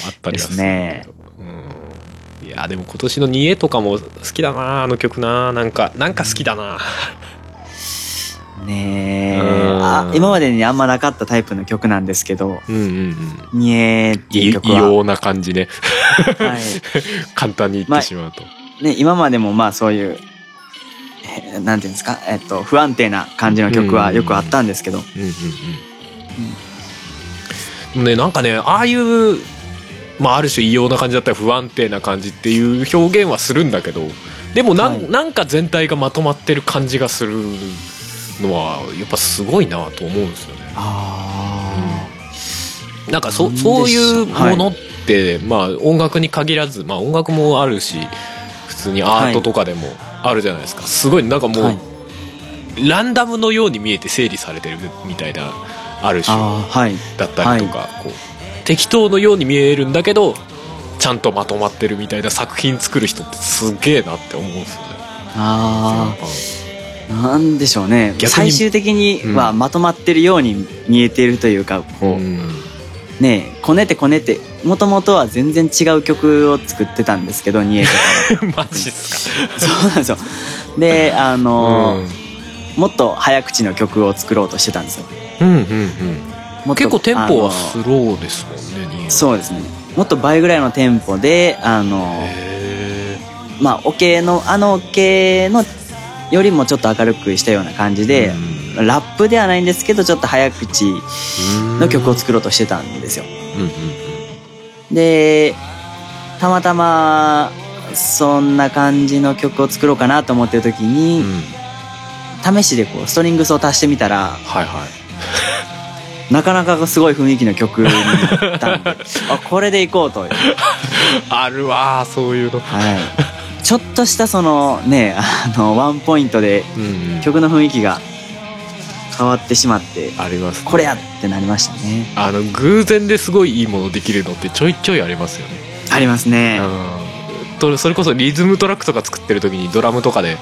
あったりはするですね。うん、いやでも今年の「煮え」とかも好きだなあの曲な。なんかなんか好きだなねえ。今までにあんまなかったタイプの曲なんですけどうんうん「うん。にえ」っていう曲は、様な感じね。はい。簡単に言ってしまうと、ね、今までもまあそういう、えーなんていうんですか、えっと、不安定な感じの曲はよくあったんですけど、うん。うん。ねなんかねああいうまあある種異様な感じだったり不安定な感じっていう表現はするんだけどでもなん,、はい。なんか全体がまとまってる感じがするのはやっぱすごいなと思うんですよね。あなんかそなんでしそういうはいものって、まあ音楽に限らず、まあ音楽もあるし普通にアートとかでもあるじゃないですか、すごいなんかもう、はい。ランダムのように見えて整理されてるみたいなある種だったりとか、こう適当のように見えるんだけどちゃんとまとまってるみたいな作品作る人ってすげえなって思うんですよね。ああなんでしょうね。最終的にはまとまってるように見えているというかこう、うん。ねえこねてこねてもともとは全然違う曲を作ってたんですけどニエとか。マジっすか。はそうなんですよ。であのーうん。もっと早口の曲を作ろうとしてたんですよ。うんうんうん。結構テンポはあスローですもんね。のそうですね。もっと倍ぐらいのテンポであのへまあオケのあのオケのよりもちょっと明るくしたような感じーで、うん。ラップではないんですけどちょっと早口の曲を作ろうとしてたんですよ。うんうんでたまたまそんな感じの曲を作ろうかなと思ってる時うんに、うん試しでこうストリングスを足してみたらはいはい。なかなかすごい雰囲気の曲になったんで あこれでいこうという、あるわーそういうの。はい、ちょっとしたそのねあのワンポイントでうんうん。曲の雰囲気が変わってしまってありますね。これやってなりましたね。あの偶然ですごいいいものできるのってちょいちょいありますよね。ありますね。うそれこそリズムトラックとか作ってる時にドラムとかで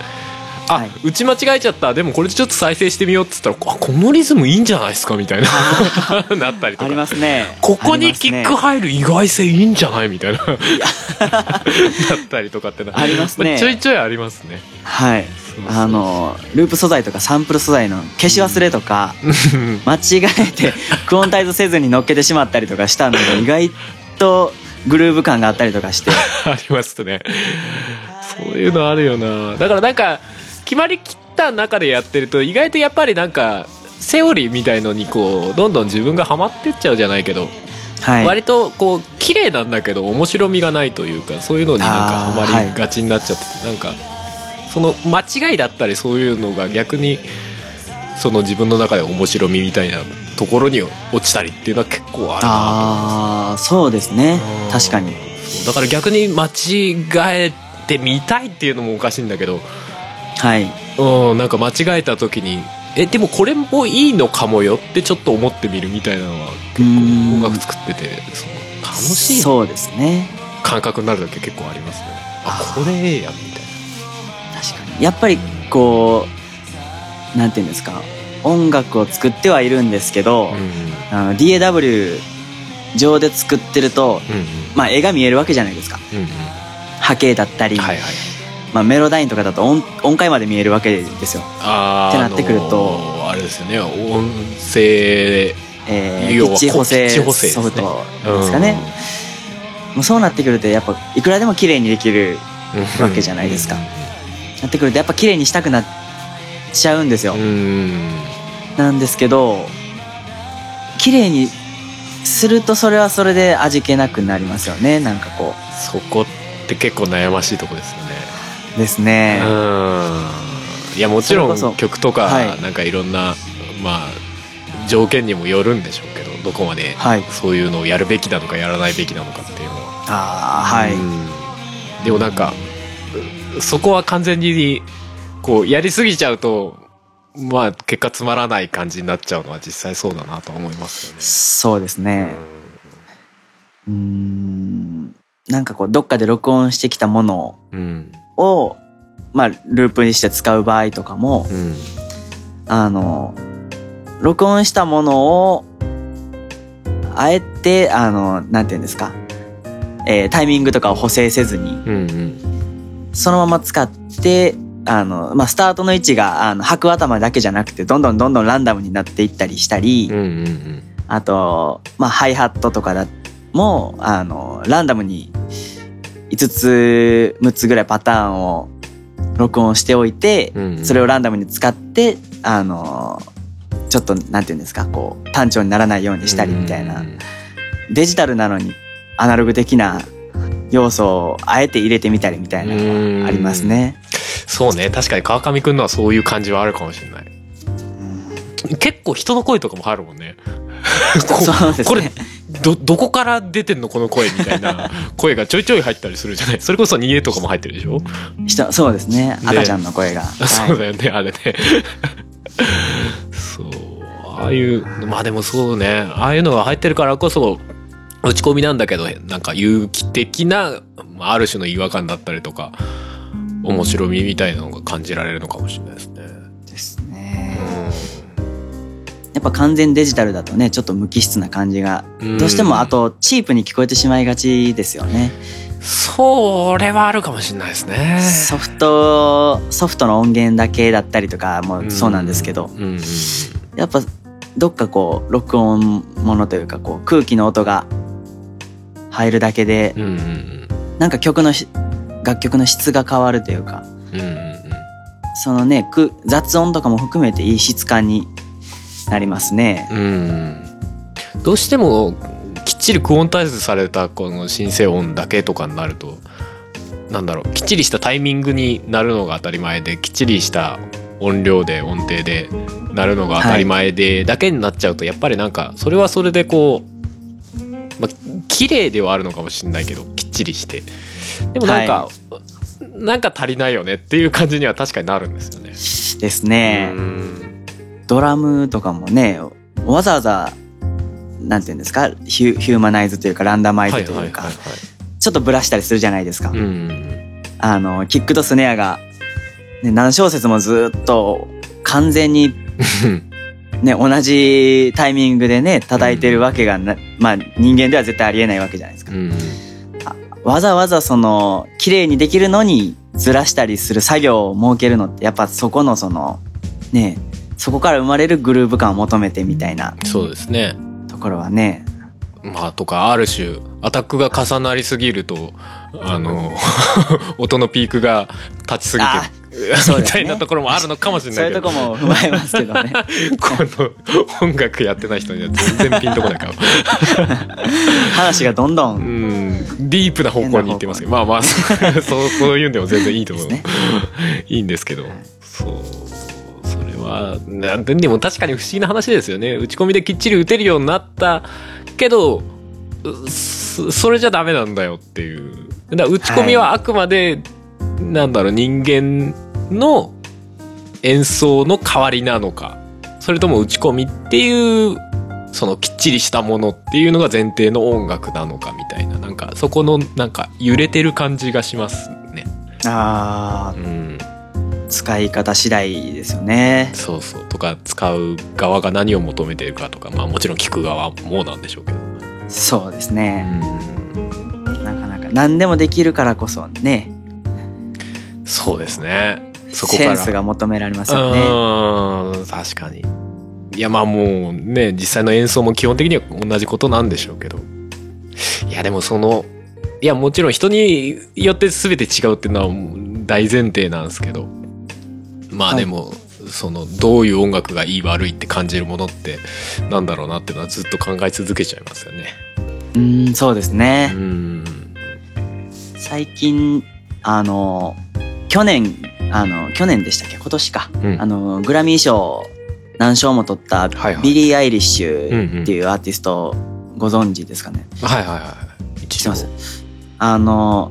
あ、はい。打ち間違えちゃった。でもこれでちょっと再生してみようっつったらあこのリズムいいんじゃないですか？みたいな。なったりとありかますね。ここにキックあ入る意外性いいんじゃない？みたいな。なったりとかってな。ありますね。ちょいちょいありますね。はい。あのループ素材とかサンプル素材の消し忘れとか間違えてクオンタイズせずに乗っけてしまったりとかしたのが意外とグルーヴ感があったりとかして。ありますね。そういうのあるよな。だからなんか決まりきった中でやってると意外とやっぱりなんかセオリーみたいのにこうどんどん自分がハマってっちゃうじゃないけど、はい。割とこう綺麗なんだけど面白みがないというかそういうのになんかハマりがちになっちゃってて、なんかその間違いだったりそういうのが逆にその自分の中で面白みみたいなところに落ちたりっていうのは結構あるなああそうですね。うん。確かに。だから逆に間違えてみたいっていうのもおかしいんだけどはい。うんなんか間違えた時にえでもこれもいいのかもよってちょっと思ってみるみたいなのは結構音楽作っててその楽しいそうですね。感覚になる時結構ありますね。あこれええやんみたい確かに。やっぱりこうなんていうんですか。音楽を作ってはいるんですけど、うんあの DAW 上で作ってると、うんうん。まあ、絵が見えるわけじゃないですか。うんうん。波形だったり、はいはいまあ、メロダインとかだと音音階まで見えるわけですよ、あーってなってくると。あのーあれですよね。音声えー、ピッチ補正ソフトですかね、もうそうなってくるとやっぱいくらでも綺麗にできるうん。わけじゃないですか。なってくるとやっぱ綺麗にしたくなっちゃうんですよ、うん。うんなんですけど綺麗にするとそれはそれで味気なくなりますよね。なんかこそこって結構悩ましいとこですよね。うですね、うん。いやもちろん曲とかはい。なんかいろんなまあ条件にもよるんでしょうけどどこまではい。そういうのをやるべきなのかやらないべきなのかっていうのは。ああはい、うん。でもなんかそこは完全にこうやりすぎちゃうとまあ結果つまらない感じになっちゃうのは実際そうだなとは思いますよね。そうですね。うーん。なんかこうどっかで録音してきたものうんをまあループにして使う場合とかもうん。あの録音したものをあえてあのなんていうんですか、えータイミングとかを補正せずにうんうん。そのまま使ってあの、まあ、スタートの位置があの白頭だけじゃなくてどんどんどんどんランダムになっていったりしたり、うんうんうん。あと、まあ、ハイハットとかだもあのランダムに5つ6つぐらいパターンを録音しておいて、うんうん。それをランダムに使ってあのちょっとなんていうんですかこう単調にならないようにしたりみたいな。デジタルなのにアナログ的な要素をあえて入れてみたりみたいなのがありますね。そうね。確かに川上くんのはそういう感じはあるかもしれない。結構人の声とかも入るもんね。そうですね。これどどこから出てんのこの声みたいな 声がちょいちょい入ったりするじゃない。それこそ逃げとかも入ってるでしょ、人そうですね。赤ちゃんの声が。そうだよねあれね。そうああいうまあでもそうね。ああいうのが入ってるからこそ打ち込みなんだけどなんか有機的なまあある種の違和感だったりとか面白みみたいなのが感じられるのかもしれないですね。ですやっぱ完全デジタルだとねちょっと無機質な感じがうん。どうしてもあとチープに聞こえてしまいがちですよね。それはあるかもしれないですね。ソフトソフトの音源だけだったりとかもそうなんですけど、やっぱどっかこう録音ものというかこう空気の音が入るだけでうんうんうん。なんか曲のし楽曲の質が変わるというか。うんうんうん。そのねく雑音とかも含めていい質感になりますね。うんどうしてもきっちりクオンタイズされたこのシンセ音だけとかになるとなんだろうきっちりしたタイミングになるのが当たり前できっちりした音量で音程でなるのが当たり前で、だけになっちゃうとやっぱりなんかそれはそれでこう、まあ綺麗ではあるのかもしれないけどきっちりしてでもなんか、なんか足りないよねっていう感じには確かになるんですよね。ですね。うんドラムとかもねわざわざなんていうんですかヒュヒューマナイズというかランダマイズというかちょっとブラしたりするじゃないですか。うんあのキックとスネアが、ね、何小節もずっと完全に ね、同じタイミングでね、叩いてるわけがな、まあ人間では絶対ありえないわけじゃないですか。うんわざわざその、綺麗にできるのにずらしたりする作業を設けるのって、やっぱそこのその、ね、そこから生まれるグルーヴ感を求めてみたいな。そうですね。ところはね、まあとかある種アタックが重なりすぎるとあの 音のピークが立ちすぎあてね。たいなところもあるのかもしれないけど。そういうとこも踏まえますけどね。この音楽やってない人には全然ピンとこないから話がどんど、うん。んディープな方向に行ってますけど。まあまあそうそういうんでも全然いいと思う、ですね。いいんですけど。そうそれはなんででも確かに不思議な話ですよね。打ち込みできっちり打てるようになったけどうそそれじゃダメなんだよっていう。だから打ち込みはあくまで、なんだろう人間の演奏の代わりなのか。それとも打ち込みっていうそのきっちりしたものっていうのが前提の音楽なのかみたいな。なんかそこのなんか揺れてる感じがしますね。あうん、ー使い方次第ですよね。そうそうとか使う側が何を求めてるかとかまあもちろん聞く側もなんでしょうけど。そうですね。うんなかなか何でもできるからこそね、そうですね。そこから。センスが求められますよね。うん確かに。いやまあもうね実際の演奏も基本的には同じことなんでしょうけどいやでもそのいやもちろん人によって全て違うっていうのは大前提なんですけどまあでも、そのどういう音楽がいい悪いって感じるものってなんだろうなっていうのはずっと考え続けちゃいますよね。うん、そうですうね。ん最近、あの、去年、あの、去年でしたっけ？今年か。うんあの、グラミー賞何賞も取ったはいはいビリー・アイリッシュっていうアーティストご存知ですかね？はいはいはい。知ってます？あの、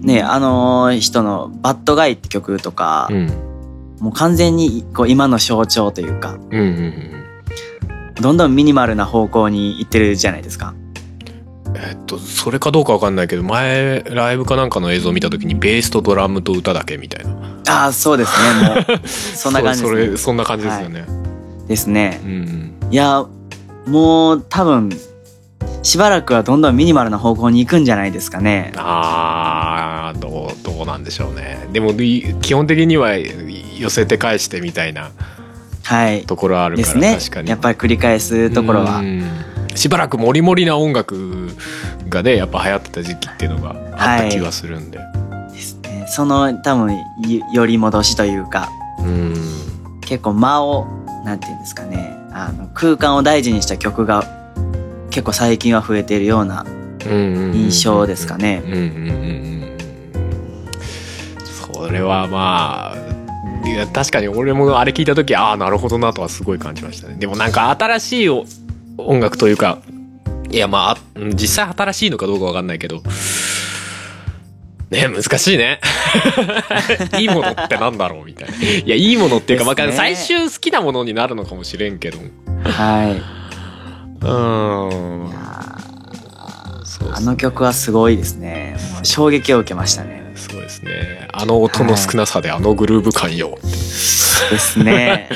ね、あの人の bad guy って曲とか、うんもう完全にこう今の象徴というか、うんうんうん。どんどんミニマルな方向に行ってるじゃないですか。えっと、それかどうかわかんないけど、前、ライブかなんかの映像を見たときに、ベースとドラムと歌だけみたいな。ああ、そうですね。もう、そんな感じですね。それ、そんな感じですよね。ですね。うん。いや、もう多分、しばらくはどんどんミニマルな方向に行くんじゃないですかね。あー、どう、どうなんでしょうね。でも、い基本的には寄せて返してみたいなはい。ところあるから、ですね確か。に。やっぱり繰り返すところはう。んしばらくモリモリな音楽がね、やっぱ流行ってた時期っていうのがあった気がするんで。ですね。その多分、よ寄り戻しというか、うん。結構間を、なんていうんですかね。あの空間を大事にした曲が結構最近は増えているような印象ですかね。それはまあいや確かに俺もあれ聞いた時ああなるほどなとはすごい感じましたね。でもなんか新しいお音楽というかいやまあ実際新しいのかどうかわかんないけどね難しいね。いいものってなんだろうみたいな。いやいいものっていうか、まあ最終好きなものになるのかもしれんけど。うはい。ーんあの曲はすごいですね。衝撃を受けましたね。すごいですね。あの音の少なさであのグルーヴ感よ、ですね。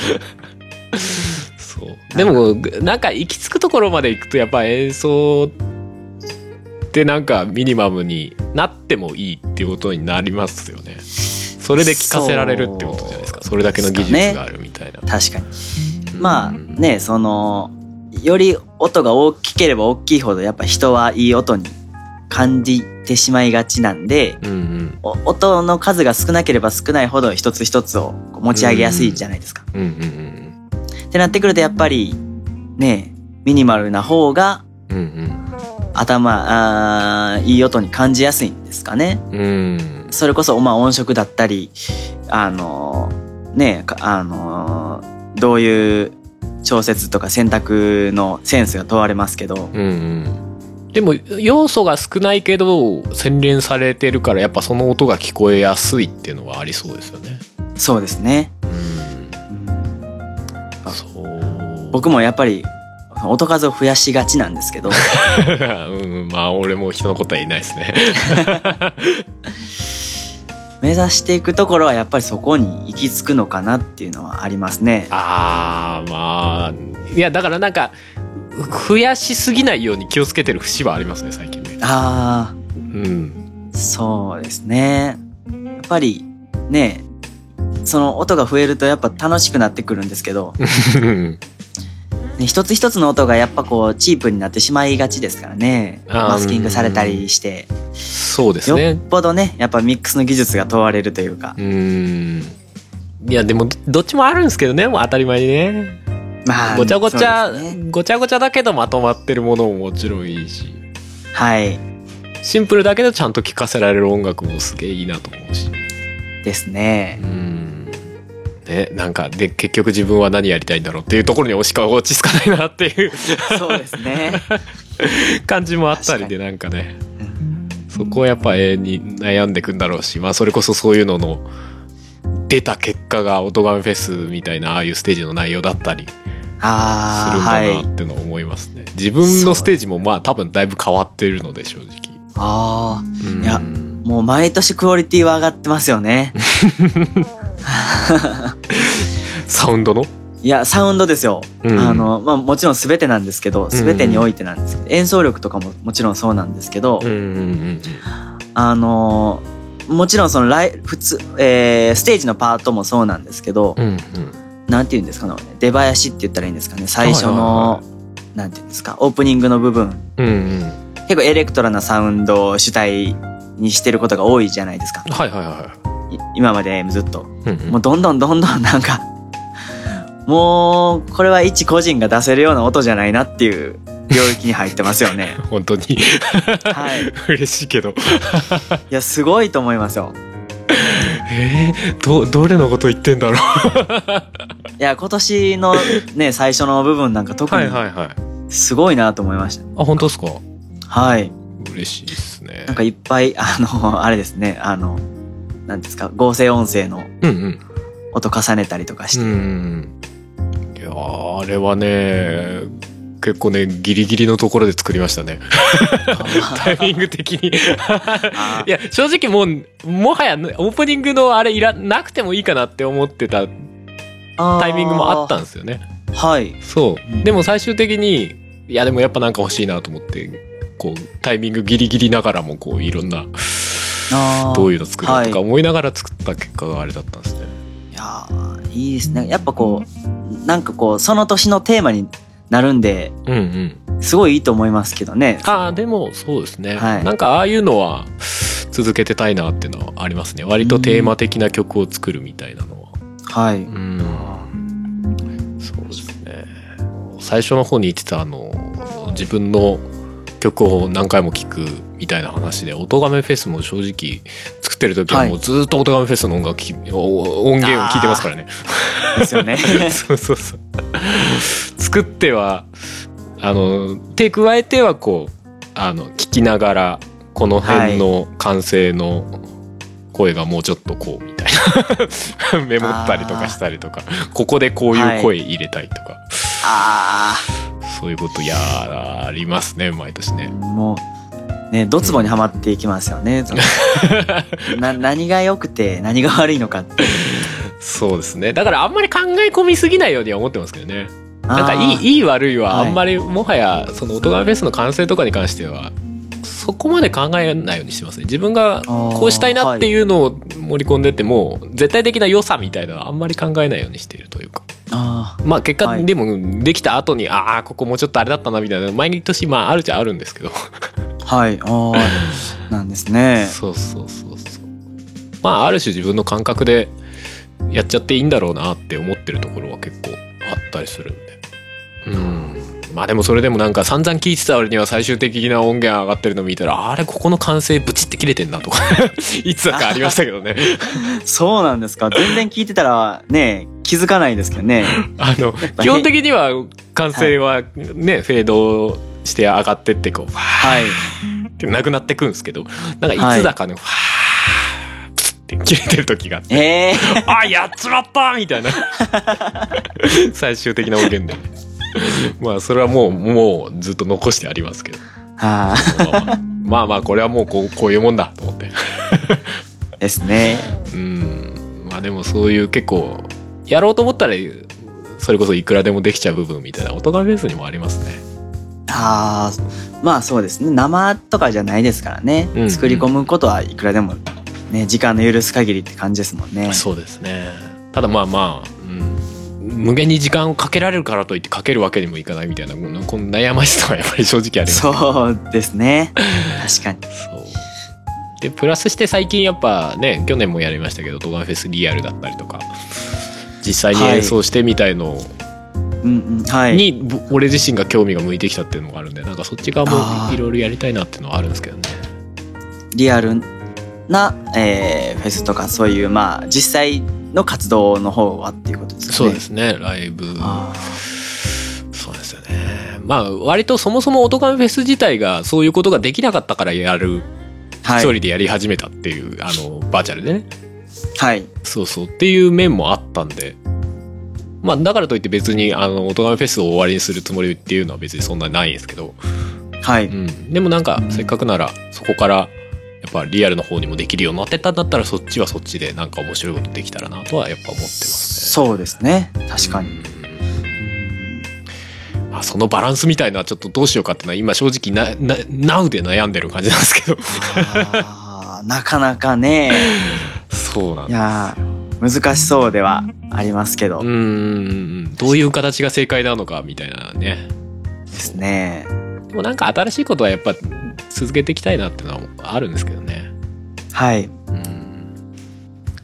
そう。でもなんか行き着くところまで行くとやっぱ演奏ってなんかミニマムになってもいいっていうことになりますよね。それで聴かせられるってことじゃないですか。それだけの技術があるみたいな、確かに。まあうんね、その、より音が大きければ大きいほどやっぱ人はいい音に感じてしまいがちなんで、うんうん。お音の数が少なければ少ないほど一つ一つを持ち上げやすいじゃないですか。うんうんってなってくるとやっぱりね、ミニマルな方がうんうん。頭、あーいい音に感じやすいんですかね。うん。うんそれこそ、まあ、音色だったり、あのね、かあのどういう調節とか選択のセンスが問われますけど、うんうんでも要素が少ないけど洗練されてるからやっぱその音が聞こえやすいっていうのはありそうですよね。そうですね。うんうんそう僕もやっぱり、音数を増やしがちなんですけど、うんまあ俺も人のことは言いないですね。目指していくところはやっぱりそこに行き着くのかなっていうのはありますね。ああまあいやだからなんか増やしすぎないように気をつけてる節はありますね最近ね。あうん。あ、そうですね。やっぱり、ね、その音が増えるとやっぱ楽しくなってくるんですけど、ね、一つ一つの音がやっぱこうチープになってしまいがちですからね。マスキングされたりして。そうですよっね。ぽどね、やっぱミックスの技術が問われるというか。うん。いやでもどどっちもあるんですけどねもう当たり前にね。まあ、ごちゃごちゃ、ね。ごちゃごちゃだけどまとまってるものももちろんいいし。はい。シンプルだけどちゃんと聴かせられる音楽もすげえいいなと思うし。ですね。う。ん。ねなんかで結局自分は何やりたいんだろうっていうところにおしか落ち着かないなっていう。そうですね。感じもあったりでなんかね。そこはやっぱ永遠に悩んでくんだろうしまあそれこそそういうのの出た結果が「音ガメフェス」みたいなああいうステージの内容だったりするんだはい。なってのを思いますね、自分のステージもまあ多分だいぶ変わってるので正直。ああ、うん。いやもう毎年クオリティは上がってますよね。サウンドの？いや、サウンドですよ。うん。あの、まあもちろん全てなんですけど、全てにおいてなんですけど、演奏力とかももちろんそうなんですけど、うんうんうんあのーもちろんそのライ普通、えーステージのパートもそうなんですけど、うんうんなんて言うんですかね出囃子って言ったらいいんですかね最初の、なんて言うんですかオープニングの部分。うんうん。結構エレクトラなサウンドを主体にしてることが多いじゃないですか。はいはいはい今までずっと。い、うんうん。もうどんどんどんどんなんか もうこれは一個人が出せるような音じゃないなっていう領域に入ってますよね。本当に。はい。嬉しいけど。いやすごいと思いますよえー、どどれのこと言ってんだろう。いや今年のね最初の部分なんか特にはいはいはい。すごいなと思いました。あ本当ですか？はい。嬉しいですね。なんかいっぱい、あの、あれですね、あの、なんですか、合成音声のうんうん。音重ねたりとかしうて。ん。いやーあれはね結構ねギリギリのところで作りましたね。タイミング的に。あ いや正直もうもはやねオープニングのあれいらなくてもいいかなって思ってたタイミングもあったんですよね。はい。そう。うん。でも最終的にいやでもやっぱなんか欲しいなと思ってこうタイミングギリギリながらもこういろんなどういうの作ろうとはい。か思いながら作った結果があれだったんですね。いやーいいですね。やっぱこう、なんかこう、その年のテーマになるんで、うんうん。すごいいいと思いますけどね。ああでもそうですね、はいなんかああいうのは続けてたいなっていうのはありますね割とテーマ的な曲を作るみたいなのははい。うんそうですね最初の方に言ってたあの自分の曲を何回も聴くみたいな話で音亀フェスも正直作ってる時はもうずっと音亀フェスの音楽き音源を聴いてますからね。ですよね。そうそう。そう。作ってはあの手加えてはこうあの聞きながらこの辺の完成の声がもうちょっとこうみたいなメモったりとかしたりとかここでこういう声入れたいとか、あそういうことやりますね毎年あ、ね。もう、ね、ドツボにはまっていきますよね。そのな何が良くて何が悪いのかって。そうですねだからあんまり考え込みすぎないようには思ってますけどね。なんかいいいい悪いははいあんまりもはやその音楽フェスの完成とかに関してはそこまで考えないようにしてますね自分がこうしたいなっていうのを盛り込んでっても絶対的な良さみたいなのはあんまり考えないようにしているというかあまあ結はい。果でもできた後にああここもうちょっとあれだったなみたいな毎年まああるっちゃあるんですけど。あ、はい。ああ、なんですね。そうそうそうそう。まあある種自分の感覚でやっちゃっていいんだろうなって思ってるところは結構あったりするんで。うんまあでもそれでもなんか散々聞いてた割には最終的な音源上がってるの見たらあれここの完成ブチって切れてんなとか いつだかありましたけどね。そうなんですか。全然聞いてたらね、気づかないですけどね。あのぱ基本的には完成はね、フェードして上がってってこうはい。ーってなくなってくんですけどなんかいつだかね、ファープツって切れてる時があってええあやっちまったみたいな。最終的な音源で まあそれはもうもうずっと残してありますけどはあ、まあまあこれはもうこうこういうもんだと思ってですね。うんまあでもそういう結構やろうと思ったらそれこそいくらでもできちゃう部分みたいな音がベースにもありますねああ、まあそうですね。生とかじゃないですからね。うん作り込むことはいくらでも、ね、時間の許す限りって感じですもんね。そうですねただまあまあ、うん、無限に時間をかけられるからといってかけるわけにもいかないみたいなこの悩ましさはやっぱり正直ありますそうですね。確かに。そうでプラスして最近やっぱね去年もやりましたけど「ドガンフェスリアル」だったりとか実際に演奏してみたいのうんうん。はい。に、ぼ俺自身が興味が向いてきたっていうのがあるんでなんかそっち側もいろいろやりたいなっていうのはあるんですけどねリアルな、えーフェスとかそういう、まあ、実際の活動の方はっていうことですね。そうですね。ライブ。あそうですよね。まあ割とそもそも音ガンフェス自体がそういうことができなかったからやるーはい。一人でやり始めたっていう、あのバーチャルでね。はい。そうそう。っていう面もあったんで。まあだからといって別にあの音ガメフェスを終わりにするつもりっていうのは別にそんなにないんですけど、はい。うん、でもなんかせっかくならそこからやっぱリアルの方にもできるようになってったんだったらそっちはそっちでなんか面白いことできたらなとはやっぱ思ってますそうですね。確かに。あそのバランスみたいなちょっとどうしようかっていうのは今正直なな Now で悩んでる感じなんですけど。あーなかなかね、そうなんいやー難しそうではありますけど、うーん。どういう形が正解なのかみたいなね。ですね。でもなんか新しいことはやっぱ続けていきたいなっていうのはあるんですけどね。はい。うん。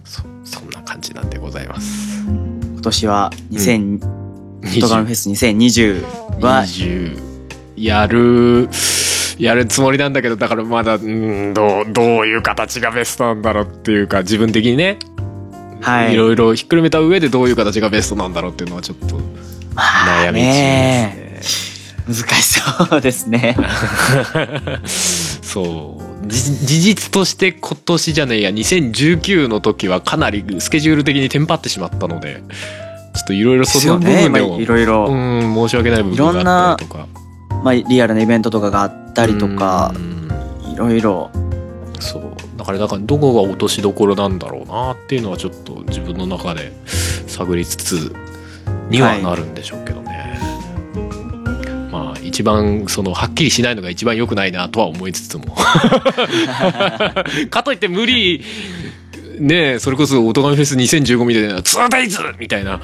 そそんな感じなんでございます。今年は2000、ドガンフ20ェス2020は、20やるやるつもりなんだけどだからまだうんどうどういう形がベストなんだろうっていうか自分的にね、はい。いろいろひっくるめた上でどういう形がベストなんだろうっていうのはちょっとまあ悩み中ね、ですね。難しそうですね。そう。じ事実として今年じゃねえや。2019の時はかなりスケジュール的にテンパってしまったのでちょっといろいろその部分でも、まあいろいろ。うん申し訳ない部分があったりとか。まあ、リアルなイベントとかがあったりとかう、ん。いろいろ、そう。だからだからどこが落としどころなんだろうなっていうのはちょっと自分の中で探りつつにはなるんでしょうけどね、まあ一番そのはっきりしないのが一番良くないなとは思いつつも かといって無理ねえそれこそ「オトガメフェス2015」みたいな「2days!」みたいな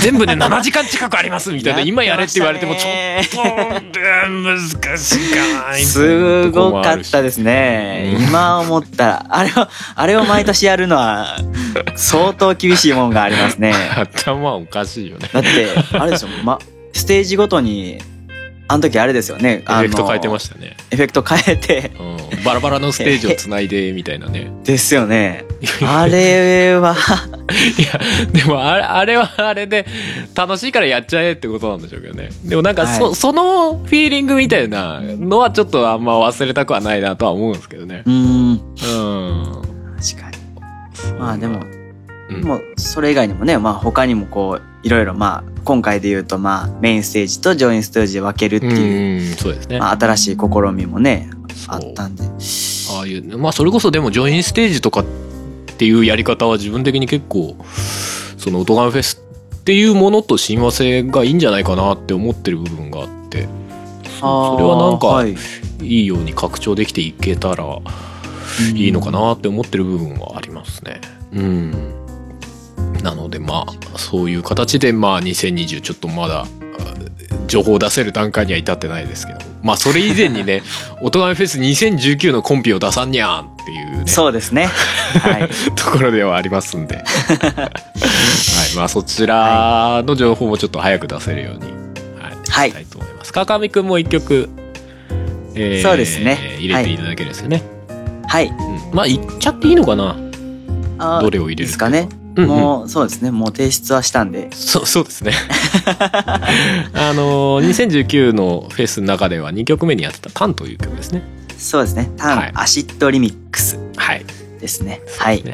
全部で7時間近くありますみたいな今やれって言われてもちょっとうん難しかないすごかったでですね。うん今思ったら、あれを、あれを毎年やるのは、相当厳しいもんがありますね。頭おかしいよねだって、あれでしょ、ま、ステージごとに、あの時あれですよね。エフェクト変えてましたね。エフェクト変えて。うん。バラバラのステージをつないで、みたいなね。ですよね。あれは いや、でもあれ、あれはあれで、楽しいからやっちゃえってことなんでしょうけどね。でもなんかそ、はい、そのフィーリングみたいなのはちょっとあんま忘れたくはないなとは思うんですけどね。うん。うん。確かに。まあでも、うん、もうそれ以外にもね、まあ他にもこう、いろいろまあ今回で言うとまあメインステージとジョインステージで分けるっていうそうですね、まあ、新しい試みもねあったんで。ああいうまあそれこそでもジョインステージとかっていうやり方は自分的に結構その音ガンフェスっていうものと親和性がいいんじゃないかなって思ってる部分があって。それはなんかい。いように拡張できていけたらいいのかなって思ってる部分はありますね。うんなのでまあそういう形でまあ2020ちょっとまだ情報を出せる段階には至ってないですけど。まあそれ以前にね「おとがめフェス2019」のコンピを出さんにゃんっていうね。そうですね、はい、ところではありますんで、はい。まあ、そちらの情報もちょっと早く出せるように、はい、したいと思います。川上くんも一曲、えー、そうですね。入れていただけるんですよね。はい、うん、まあ言っちゃっていいのかな。どれを入れるですかねもう、そうですね。もう提出はしたんで。そう、そうですね。あのー、2019のフェスの中では2曲目にやってたタンという曲ですね。そうですね。タン、はい、アシッドリミックス。はい。ですね。はい。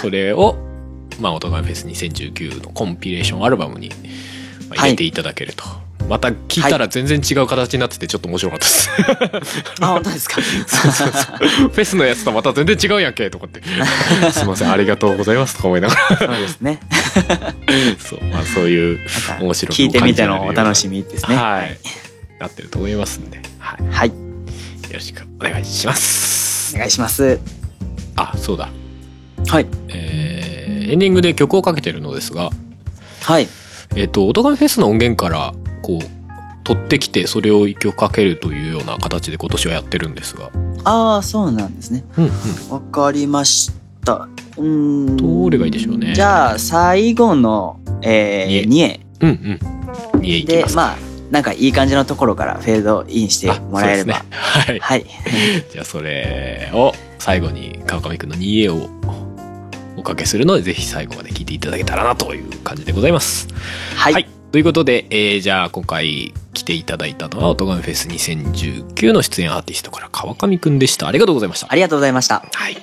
それを、まあ、おとがめフェス2019のコンピレーションアルバムに入れていただけると。はいまた聞いたら全然違う形になっててちょっと面白かったです。あ、本当ですか？そうそうそう。フェスのやつとまた全然違うやんけとかって。すいません、ありがとうございますとか思いながら。そうですね。そう、まあそういう面白聞いてみてのお楽しみですね。はい。なってると思いますんで。はい。はい。よろしくお願いします。お願いします。あ、そうだ。はい。えー、エンディングで曲をかけてるのですが。はい。えっ、と、音楽フェスの音源からこう取ってきてそれを一曲かけるというような形で今年はやってるんですが。ああそうなんですね。うんうん。わかりました。うん。どれがいいでしょうね。じゃあ最後のえー、2へうんうん。2へいきますでまあなんかいい感じのところからフェードインしてもらえれば、ね、はい、はい、じゃあそれを最後に川上くんの 2A をおかけするのでぜひ最後まで聞いていただけたらなという感じでございます。はい、はいということで、えー、じゃあ今回来ていただいたのは、音ガメフェス2019の出演アーティストから川上くんでした。ありがとうございました。ありがとうございました。はい。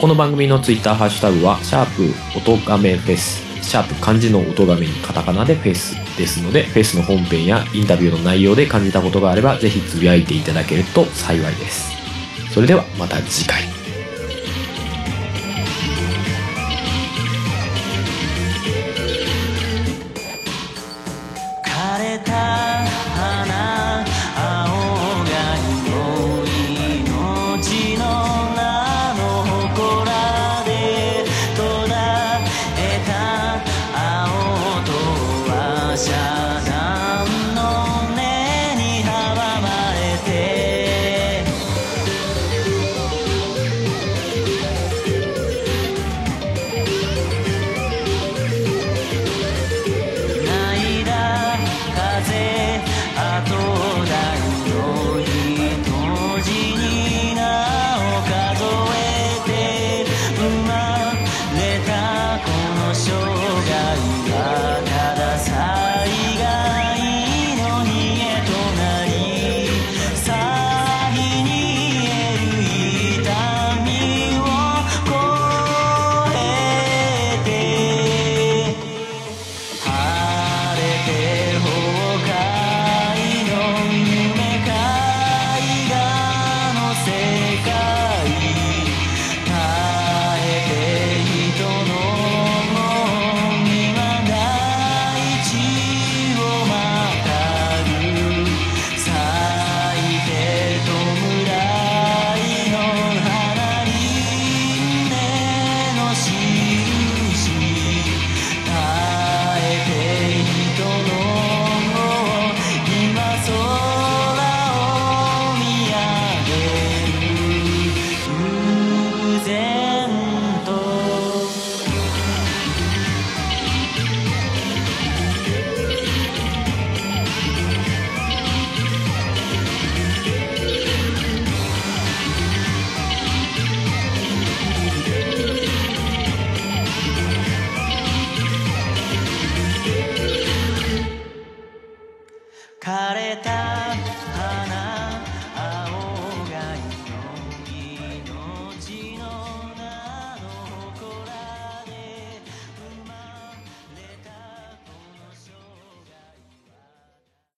この番組のツイッターハッシュタグは、シャープ音ガメフェス、シャープ漢字の音ガメにカタカナでフェスですので、フェスの本編やインタビューの内容で感じたことがあれば、ぜひつぶやいていただけると幸いです。それではまた次回。